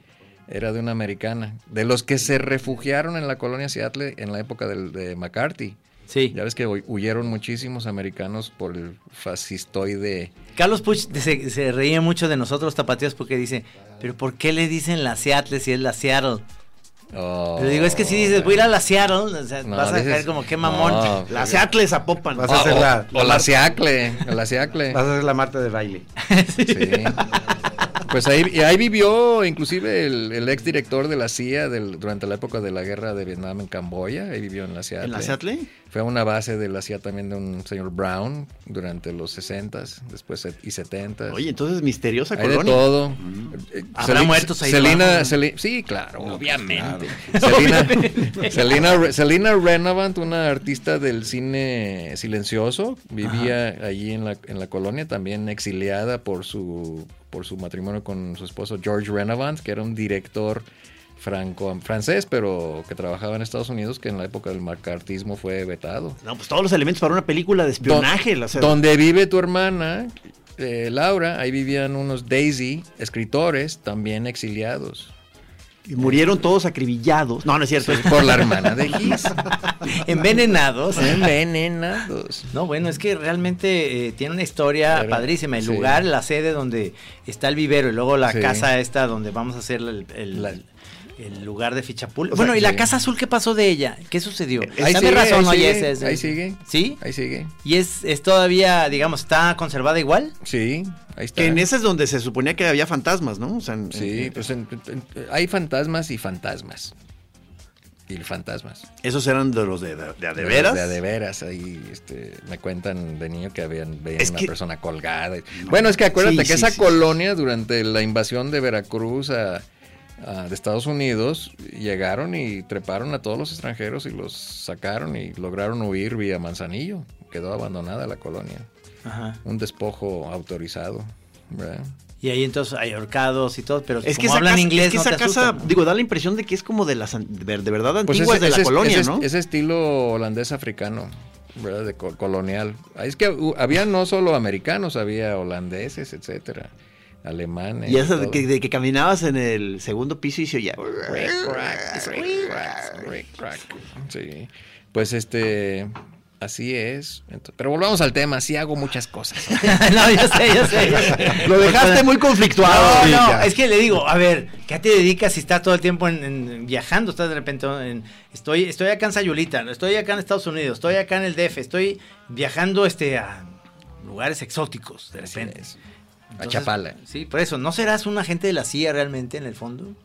era de una americana, de los que se refugiaron en la colonia Seattle en la época del- de McCarthy. Sí. Ya ves que hu- huyeron muchísimos americanos por el fascistoide. Carlos Puch se, se reía mucho de nosotros tapatíos porque dice, pero ¿por qué le dicen la Seattle si es la Seattle? Oh, Pero digo, es que si dices, voy a ir a la Seattle, o sea, No, vas a dices- caer como qué mamón. no. la Seattle Zapopan. Vas a hacer o- la- o la Seacle, o la Seacle. Vas a hacer la Marta de baile. Sí. Pues ahí, y ahí vivió inclusive el, el ex director de la CIA del- durante la época de la guerra de Vietnam en Camboya. Ahí vivió en la Seattle. ¿En la Seattle? Fue a una base de la CIA también de un señor Brown durante los 60s, después y 70s. Oye, entonces misteriosa Hay de todo. Eh, ¿Habrá muertos ahí Celina, debajo? Celi- sí, claro, obviamente. Celina, Celina, Re- Celina Renovant, una artista del cine silencioso, vivía allí en la, en la colonia, también exiliada por su, por su matrimonio con su esposo George Renovant, que era un director franco francés, pero que trabajaba en Estados Unidos, que en la época del macartismo fue vetado. No, pues todos los elementos para una película de espionaje. Don- o sea, donde vive tu hermana, eh, Laura, ahí vivían unos Daisy, escritores, también exiliados. y murieron todos acribillados. No, no es cierto. Por la hermana de Gis. Envenenados. Envenenados. No, bueno, es que realmente eh, tiene una historia padrísima. El sí. lugar, la sede donde está el vivero y luego la Sí. casa esta donde vamos a hacer el, el- La- el lugar de Fichapul. O bueno, sea, ¿y la casa azul qué pasó de ella? ¿Qué sucedió? Ahí Dame sigue, razón, ahí oye, sigue, ese ahí sigue. ¿Sí? Ahí sigue. ¿Y es, es todavía, digamos, está conservada igual? Sí, ahí está. Que en ese es donde se suponía que había fantasmas, ¿no? O sea, en- Sí, en- pues en- en- hay fantasmas y fantasmas. fantasmas. Esos eran de los de, de, de a de De veras. De a de veras, ahí este, me cuentan de niño que habían veían una que- persona colgada. Bueno, es que acuérdate Sí, que sí, esa sí, colonia durante la invasión de Veracruz a, a- de Estados Unidos llegaron y treparon a todos los extranjeros y los sacaron y lograron huir vía Manzanillo. Quedó abandonada la colonia. Ajá. Un despojo autorizado. ¿verdad? Y ahí entonces hay ahorcados y todo, pero Es que como esa hablan casa, inglés es que no esa te casa, asustan. digo, da la impresión de que es como de las de, de verdad Pues antiguas ese- de la ese- colonia, ese- ¿no? Ese estilo holandés africano, ¿verdad? De co- colonial. Es que uh, había no solo americanos, había holandeses, etcétera, alemanes. y eso de que, de que caminabas en el segundo piso y se oía. Sí. Pues este. Así es. Pero volvamos al tema. Sí hago muchas cosas. no, yo sé, yo sé. Lo dejaste muy conflictuado. No, no, es que le digo, a ver, ¿qué te dedicas si estás todo el tiempo en, en- viajando? Estás de repente en, estoy, estoy acá en Sayulita, estoy acá en Estados Unidos, estoy acá en el DF, estoy viajando este a lugares exóticos de Así repente. A Chapala. Sí, por eso, ¿no serás un agente de la CIA realmente en el fondo?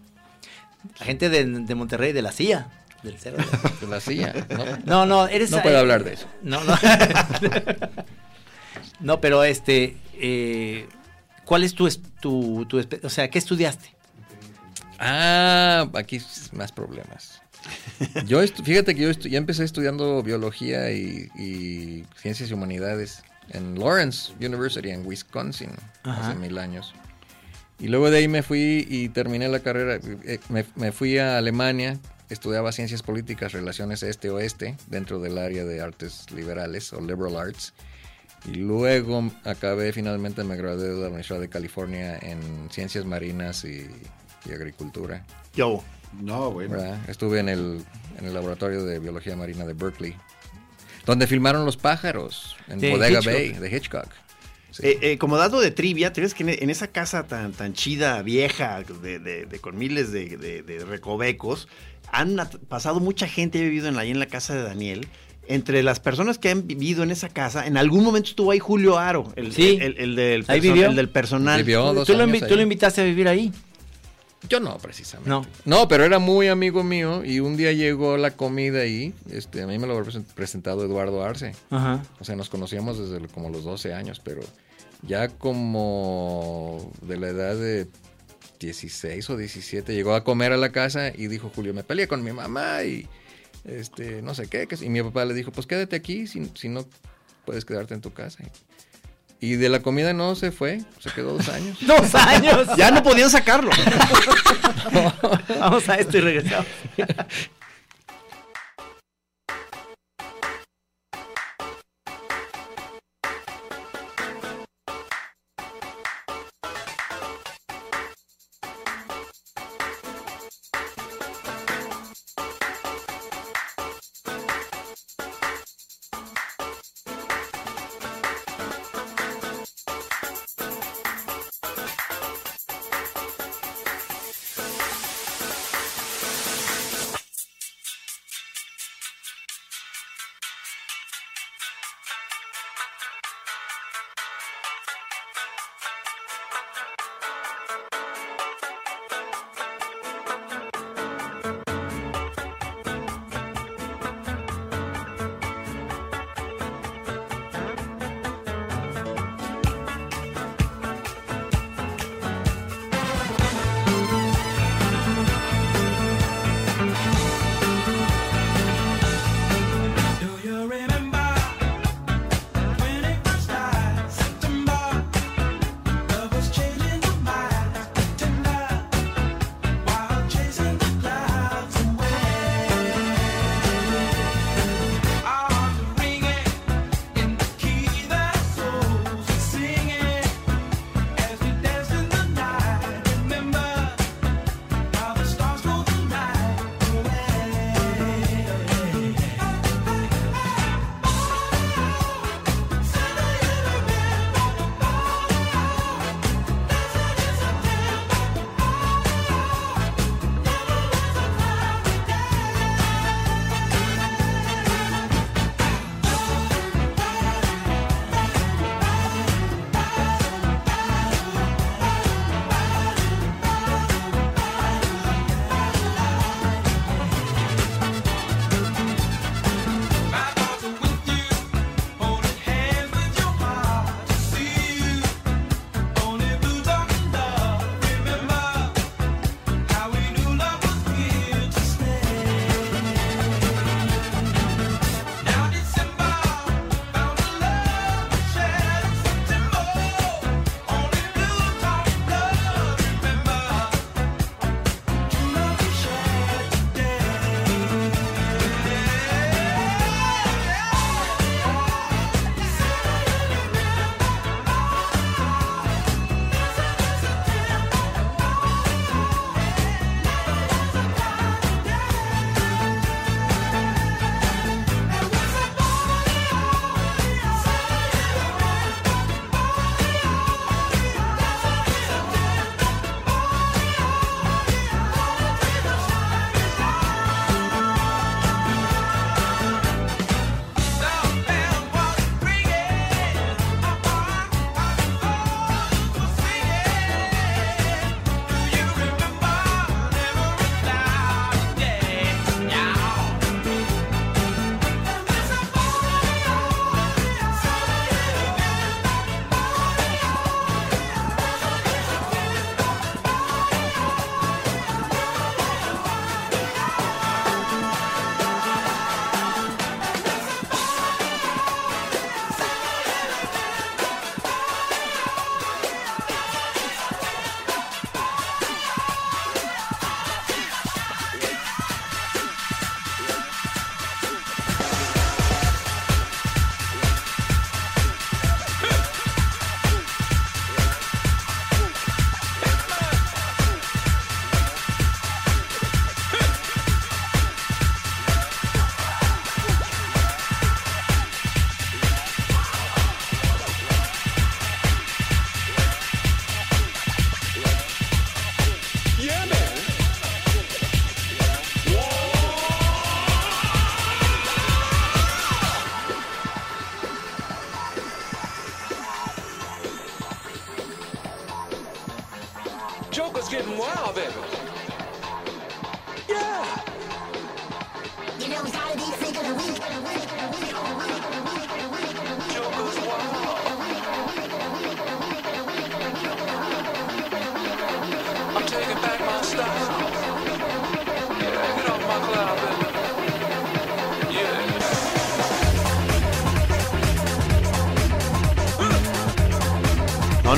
Agente de, de Monterrey, de la CIA. Del cero. De la silla. ¿no? No, no, eres. No puedo hablar de eso. No, no. no, pero este. eh, ¿Cuál es tu, tu, tu O sea, ¿qué estudiaste? Ah, aquí más problemas. Yo fíjate que yo ya empecé estudiando biología y, y ciencias y humanidades en Lawrence University en Wisconsin Ajá. hace mil años. Y luego de ahí me fui y terminé la carrera. eh, Me, me fui a Alemania, estudiaba ciencias políticas, relaciones este-oeste, dentro del área de artes liberales o liberal arts. Y luego acabé, finalmente me gradué de la Universidad de California en ciencias marinas y, y agricultura. Yo. No, bueno. ¿verdad? Estuve en el, en el laboratorio de biología marina de Berkeley, donde filmaron los pájaros en De Bodega Hitchcock. Bay de Hitchcock. Sí. Eh, eh, como dato de trivia, ¿te ves que en, esa casa tan, tan chida, vieja, de, de- de- con miles de, de- de recovecos, han pasado mucha gente, ha vivido en la, ahí en la casa de Daniel. Entre las personas que han vivido en esa casa, en algún momento estuvo ahí Julio Aro, el, Sí. el, el del, Ahí perso- vivió. el del personal. Vivió dos ¿Tú lo, años ahí. tú lo invitaste a vivir ahí? Yo no, precisamente. No. No, pero era muy amigo mío y un día llegó la comida ahí. Este, a mí me lo había presen- presentado Eduardo Arce. Ajá. O sea, nos conocíamos desde como los 12 años, pero ya como de la edad de 16 o 17 llegó a comer a la casa y dijo, Julio, me peleé con mi mamá y este, no sé qué. qué- Y mi papá le dijo, pues quédate aquí si, si no puedes quedarte en tu casa. Y de la comida no se fue, se quedó dos años. ¡Dos años! Ya no podían sacarlo. Vamos a esto y regresamos.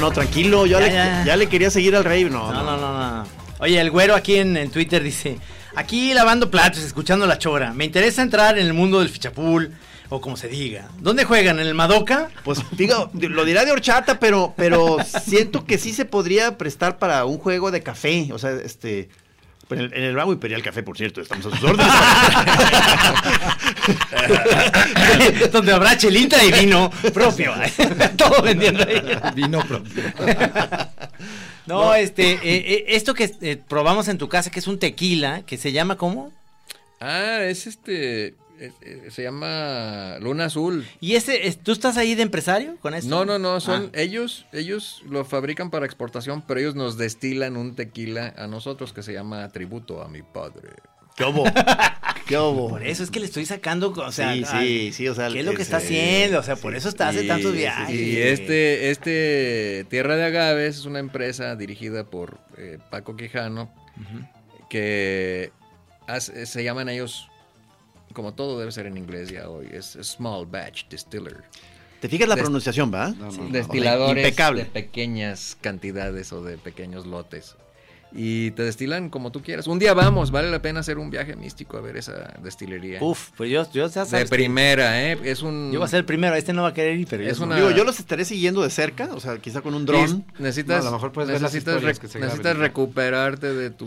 No, tranquilo, yo Ya, le, ya. ya le quería seguir al rey. No, No, no, no, no. Oye, el güero aquí en, en Twitter dice, aquí lavando platos, escuchando la chora. Me interesa entrar en el mundo del fichapul, o como se diga. ¿Dónde juegan? ¿En el Madoka? Pues digo, lo dirá de horchata, pero, pero siento que sí se podría prestar para un juego de café. O sea, este. En el, en el Bravo Imperial Café, por cierto, estamos a sus órdenes. Donde habrá chelita y vino propio. Todo vendiendo ahí. Vino propio. No, este, eh, eh, esto que eh, probamos en tu casa, que es un tequila, que se llama ¿cómo? Ah, es este. Es- se llama Luna Azul. ¿Y ese, es- tú estás ahí de empresario con esto? No, no, no, son Ah. ellos, ellos lo fabrican para exportación, pero ellos nos destilan un tequila a nosotros que se llama tributo a mi padre. ¿Qué hubo? ¿Qué hubo? Por eso es que le estoy sacando, o sea, Sí, sí, sí, o sea, ¿qué es lo que está haciendo? O sea, por eso está hace tantos sí, viajes. Y este, este Tierra de Agaves es una empresa dirigida por eh, Paco Quijano que hace- se llaman ellos, como todo debe ser en inglés ya hoy, es Small Batch Distiller. ¿Te fijas la Des- pronunciación, va? No, no, no. Destiladores impecable. de pequeñas cantidades o de pequeños lotes. Y te destilan como tú quieras. Un día vamos, vale la pena hacer un viaje místico a ver esa destilería. Uf, pues yo, yo ya de primera, ¿eh? Es un... Yo voy a ser el primero, este no va a querer ir, pero yo Es sí. una- Digo, yo los estaré siguiendo de cerca, o sea, quizá con un dron. necesitas, No, a lo mejor puedes ver las necesitas, rec- que se necesitas recuperarte de tu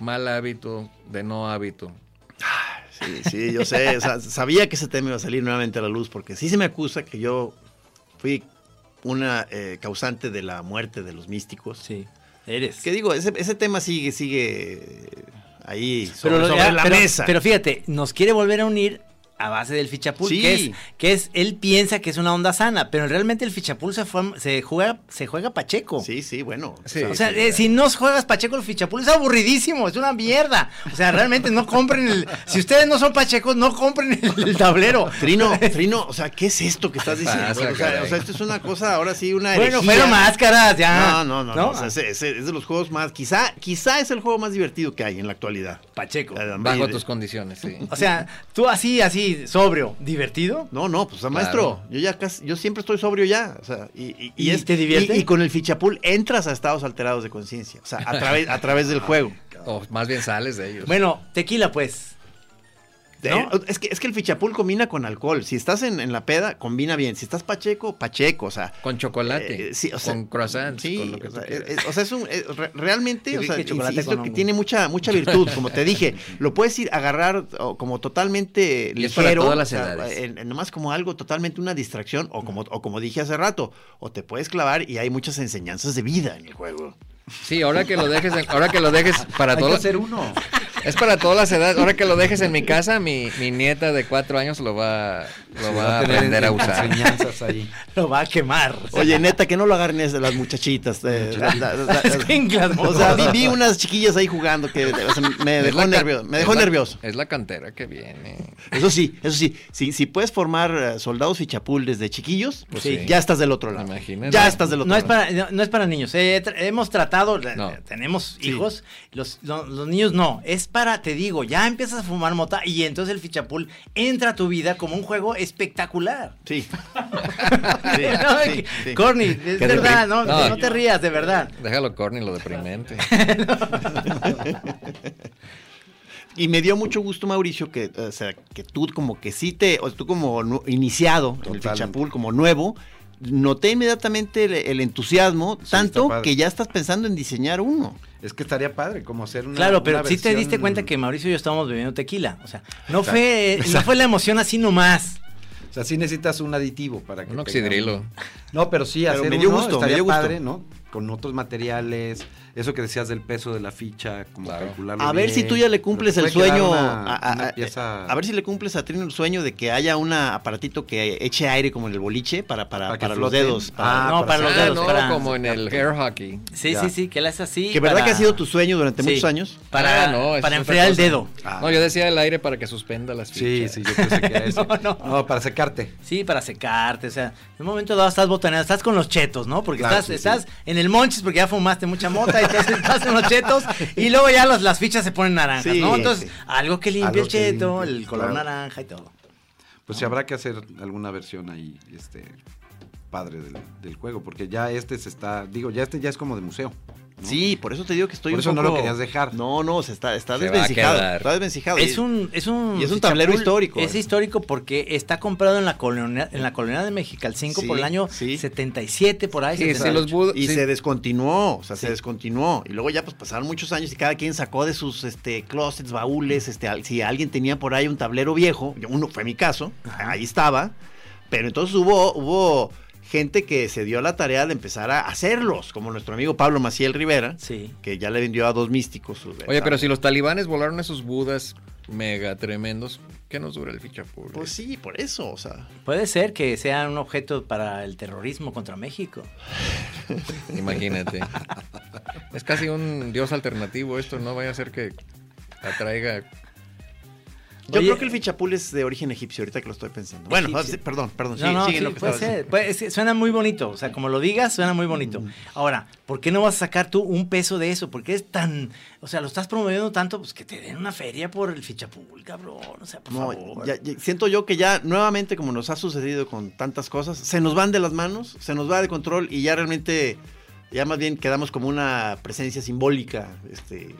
mal hábito, de no hábito. Sí, sí, yo sé. o sea, sabía que ese tema iba a salir nuevamente a la luz, porque sí se me acusa que yo fui una eh, causante de la muerte de los místicos. Sí, eres. Que digo, ese, ese tema sigue, sigue ahí sobre, pero, sobre ya, la pero- mesa. pero fíjate, nos quiere volver a unir a base del fichapul, Sí. que es que es él piensa que es una onda sana, pero realmente el fichapul se fue, se juega se juega pacheco. Sí, sí, bueno. Sí. O sea, eh, si no juegas Pacheco el fichapul es aburridísimo, es una mierda. O sea, realmente no compren el. Si ustedes no son Pachecos, no compren el, el tablero. Trino, Trino, o sea, ¿qué es esto que estás diciendo? pasa, o, sea, o sea, esto es una cosa, ahora sí, una Bueno, herejía. fueron máscaras, ya. No, no, no, no, o sea, ese- ese es de los juegos más, quizá, quizá es el juego más divertido que hay en la actualidad. Pacheco. Eh, Bajo tus condiciones, sí. O sea, tú así, así, sobrio, divertido. No, no, pues Claro. maestro, yo ya casi, yo siempre estoy sobrio ya, o sea, y, y- y ¿Y es- te divierte? Y, y con el fichapul entras a estados alterados de conciencia, o sea, a través, a través del juego. O más bien sales de ellos. Bueno, tequila, pues. ¿No? Es, que, es que el fichapul combina con alcohol. Si estás en, en la peda, combina bien. Si estás pacheco, pacheco. O sea, con chocolate, eh, sí, o sea, con croissants, sí, con lo que o sea, es, o sea, es un, es realmente, o sea, que hongo. tiene mucha, mucha virtud, como te dije. Lo puedes ir a agarrar o, como totalmente Y es para ligero. todas las o sea, edades. en- en nomás como algo totalmente una distracción, o como, o como dije hace rato, o te puedes clavar y hay muchas enseñanzas de vida en el juego. Sí, ahora que lo dejes, en- ahora que lo dejes para todas, hacer uno. es para todas las edades. Ahora que lo dejes en mi casa, mi, mi nieta de cuatro años lo va, lo va a aprender a usar. Enseñanzas ahí. Lo va a quemar. Oye, neta, que no lo agarren es de las muchachitas. eh, la- la- la- Escuinclas, o sea, vi, vi unas chiquillas ahí jugando que o sea, me dejó nervioso. Me dejó es la- nervioso. Es la cantera que viene. Eso sí, eso sí, si, si puedes formar eh, soldados y chapul desde chiquillos, pues sí. ya estás del otro lado. Imagínate. Ya estás del otro No es, lado. para, no, no es para niños. eh, tra- hemos tratado, No. tenemos Sí. hijos, los, lo- los niños no. Es para, te digo, ya empiezas a fumar mota y entonces el fichapul entra a tu vida como un juego espectacular. Sí. Sí, No, sí, que- sí. Corny, es verdad, no, No. no te rías, de verdad. Déjalo corny lo deprimente. Y me dio mucho gusto, Mauricio, que, o sea, que tú como que sí te, o tú como iniciado en el fichapul, como nuevo, noté inmediatamente el, el entusiasmo, Sí, tanto que ya estás pensando en diseñar uno. Es que estaría padre, como hacer una. Claro, pero una sí te diste cuenta que Mauricio y yo estábamos bebiendo tequila. O sea, no Exacto. fue, no fue la emoción así nomás. O sea, sí necesitas un aditivo para que. Un oxidrilo. No, pero sí, Pero hacer me dio uno gusto, me dio gusto. padre, ¿no? Con otros materiales, eso que decías del peso de la ficha, como Claro. calcularlo A ver bien. si tú ya le cumples el sueño. una- a, a- una a- pieza- a ver si le cumples a Trino el sueño de que haya un aparatito que eche aire como en el boliche para, para, Para los dedos. para- Ah, no, para los Ah, dedos. no, para- como en el hair hockey. Sí, Ya. sí, sí, que la es así. que verdad que ha sido tu sueño durante Sí. muchos años. Para, Ah, no, para enfriar el dedo. Ah. No, yo decía el aire para que suspenda las Sí, fichas. sí, yo pensé que era eso. No, no. para secarte. Sí, para secarte, o sea, en un momento dado estás estás con los chetos, ¿no? Porque Claro, estás, sí, estás en el monches porque ya fumaste mucha mota, entonces estás en los chetos y luego ya los- las fichas se ponen naranjas, Sí, ¿no? Entonces, algo que limpie Algo el cheto, limpie, el color claro. naranja y todo. Pues sí, habrá que hacer alguna versión ahí, este, padre del, del juego, porque ya este se está, digo, ya este ya es como de museo. ¿No? Sí, por eso te digo que estoy Por un eso no lo querías dejar. No, no, se está, está Se desvencijado. Está desvencijado. Es un, es un, y es un tablero histórico, Es eh. histórico porque está comprado en la colonia, en la colonia de Mexicalcinco Sí, por el año sí. 77, por ahí. Sí, sí, 78. los Y sí. se descontinuó, o sea, Sí. se descontinuó. Y luego ya pues pasaron muchos años y cada quien sacó de sus este closets, baúles, este, al- si alguien tenía por ahí un tablero viejo, uno fue mi caso, ahí estaba, pero entonces hubo, hubo gente que se dio la tarea de empezar a hacerlos, como nuestro amigo Pablo Maciel Rivera, Sí. que ya le vendió a dos místicos. su- Oye, pero si los talibanes volaron esos budas mega tremendos, ¿qué nos dura el fichapul? Pues sí, por eso, o sea. Puede ser que sea un objeto para el terrorismo contra México. Imagínate. es casi un dios alternativo esto, no vaya a ser que atraiga... Yo Oye, creo que el fichapul es de origen egipcio, ahorita que lo estoy pensando. Bueno, Egipcio. perdón, perdón, No, sí, no, sigue sí, lo que puede ser. Puede- es que suena muy bonito. O sea, como lo digas, suena muy bonito. Ahora, ¿por qué no vas a sacar tú un peso de eso? Porque es tan. O sea, lo estás promoviendo tanto, pues que te den una feria por el fichapul, cabrón. O sea, por No, favor. ya- ya- siento yo que ya nuevamente, como nos ha sucedido con tantas cosas, se nos van de las manos, se nos va de control y ya realmente, ya más bien quedamos como una presencia simbólica, este,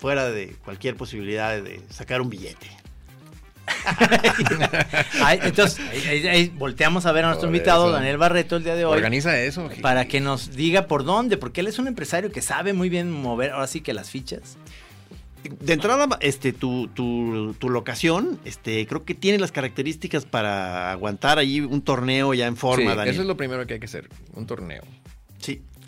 fuera de cualquier posibilidad de sacar un billete. Entonces, ahí- volteamos a ver a nuestro Por invitado, eso. Daniel Barreto, el día de hoy. Organiza eso. Gil. Para que nos diga por dónde, porque él es un empresario que sabe muy bien mover, ahora sí que las fichas. De entrada, este, tu, tu, tu locación, este, creo que tiene las características para aguantar ahí un torneo ya en Sí, forma, Daniel. eso es lo primero que hay que hacer, un torneo.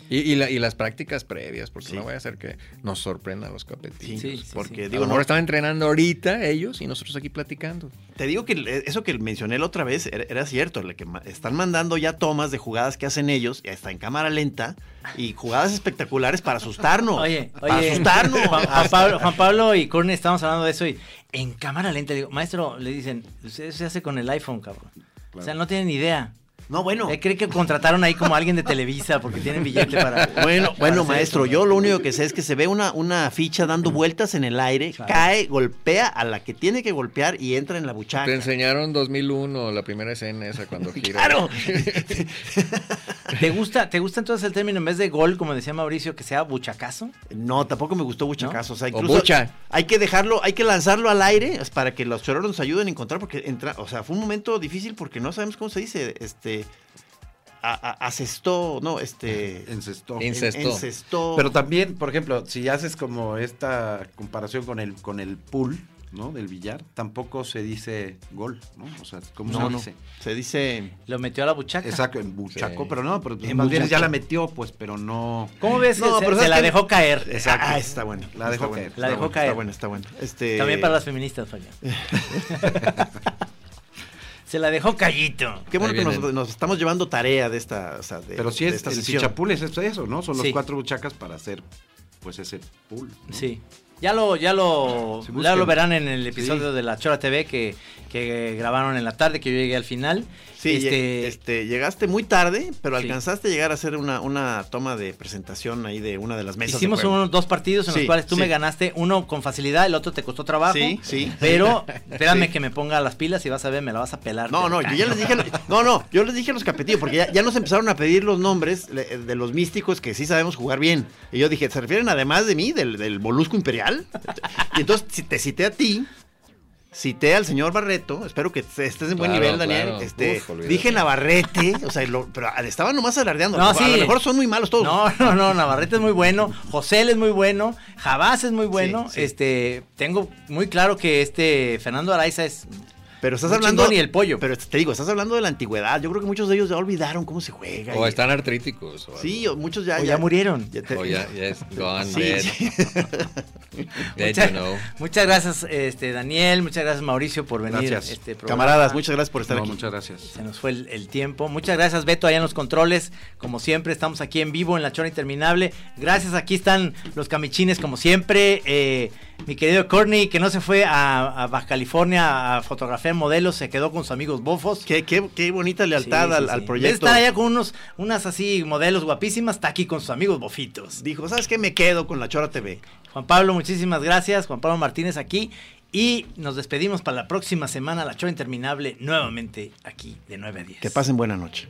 Y, y la- y las prácticas previas, porque Sí. no vaya a ser que nos sorprendan los capetitos. Sí, sí, porque sí. A digo, lo no, mejor estaban entrenando ahorita ellos y nosotros aquí platicando. Te digo que el- eso que mencioné la otra vez era, era cierto, la que están mandando ya tomas de jugadas que hacen ellos, y hasta en cámara lenta, y jugadas espectaculares para asustarnos. Oye, para oye, asustarnos. Juan, Juan Pablo, Juan Pablo y Courtney estábamos hablando de eso y en cámara lenta, digo, maestro, le dicen, usted se hace con el iPhone, cabrón. O sea, no tienen idea. No, bueno. Él cree que contrataron ahí como a alguien de Televisa porque tienen billete para. Bueno, para bueno, maestro, eso. yo lo único que sé es que se ve una, una ficha dando vueltas en el aire, Claro. cae, golpea a la que tiene que golpear y entra en la buchaca. Te enseñaron 2001, la primera escena esa cuando gira. ¡Claro! ¿Te gusta, ¿Te gusta entonces el término en vez de gol, como decía Mauricio, que sea buchacazo? No, tampoco me gustó buchacazo. O sea, O incluso bucha. hay que dejarlo, hay que lanzarlo al aire para que los choreros nos ayuden a encontrar, porque entra, o sea, fue un momento difícil porque no sabemos cómo se dice, este, a- a- asestó, no, este, Encestó. En- Incestó. encestó. Pero también, por ejemplo, si haces como esta comparación con el, con el pool, ¿no? Del billar, tampoco se dice gol, ¿no? O sea, ¿cómo no, se no, dice? se dice, Lo metió a la buchaca. Exacto, en buchaco, Sí. pero no, pero pues En más bien ya la metió, pues, pero no. ¿Cómo ves? No, se, pero se ¿sabes la dejó caer. Exacto. ah, está bueno, La dejó caer. está La dejó bueno, caer. Está bueno, está bueno. Este, También para las feministas, Fabián. se la dejó callito. Qué bueno que nos, estamos llevando tarea de esta, o sea, de, Pero sí de es, el es eso, ¿no? Son los Sí. cuatro buchacas para hacer, pues, ese pool. ¿no? Sí. Ya lo, ya lo, Sí, ya lo verán en el episodio Sí. de la Chora TV que, que grabaron en la tarde, que yo llegué al final. Sí, Este, este, llegaste muy tarde, pero Sí. alcanzaste a llegar a hacer una, una toma de presentación ahí de una de las mesas. Hicimos unos dos partidos en los cuales tú me ganaste, uno con facilidad, el otro te costó trabajo. Sí, sí. Pero espérame que me ponga las pilas y vas a ver, me la vas a pelar. No, no, yo ya les dije, no, no, yo les dije a los capetillos, porque ya, ya nos empezaron a pedir los nombres de los místicos que sí sabemos jugar bien. Y yo dije, ¿se refieren además de mí, del, del Molusco Imperial? Y entonces te cité a ti, cité al señor Barreto, espero que estés en buen Claro, nivel, Daniel. claro. Este, Uf, dije Navarrete, o sea, lo- pero estaban nomás alardeando. No, a sí. lo mejor son muy malos todos. No, no, no, Navarrete es muy bueno, José es muy bueno, Jabás es muy bueno. Sí, sí. Este, tengo muy claro que este Fernando Araiza es Pero estás hablando. y el pollo. Pero te digo, estás hablando de la antigüedad. Yo creo que muchos de ellos ya olvidaron cómo se juega. O y- están artríticos. O Sí, o muchos ya. o ya murieron. ya te- O ya, ya es gone, Sí, dead. sí. Dead, Muchas, you know. muchas gracias, este, Daniel, muchas gracias Mauricio por venir. Gracias. a Este programa. Camaradas, muchas gracias por estar No, aquí. muchas gracias. Se nos fue el, el tiempo. Muchas gracias, Beto, allá en los controles. Como siempre, estamos aquí en vivo en La Chora Interminable. Gracias, aquí están los camichines, como siempre. Eh, mi querido Courtney, que no se fue a, a Baja California a fotografiar modelos, se quedó con sus amigos bofos. Qué, qué- qué bonita lealtad Sí, al, sí. al proyecto. estar allá con unos, unas así modelos guapísimas, está aquí con sus amigos bofitos. Dijo, ¿sabes qué? Me quedo con la Chora TV. Juan Pablo, muchísimas gracias. Juan Pablo Martínez aquí. Y nos despedimos para la próxima semana, La Chora Interminable, nuevamente aquí de 9 a 10. Que pasen buena noche.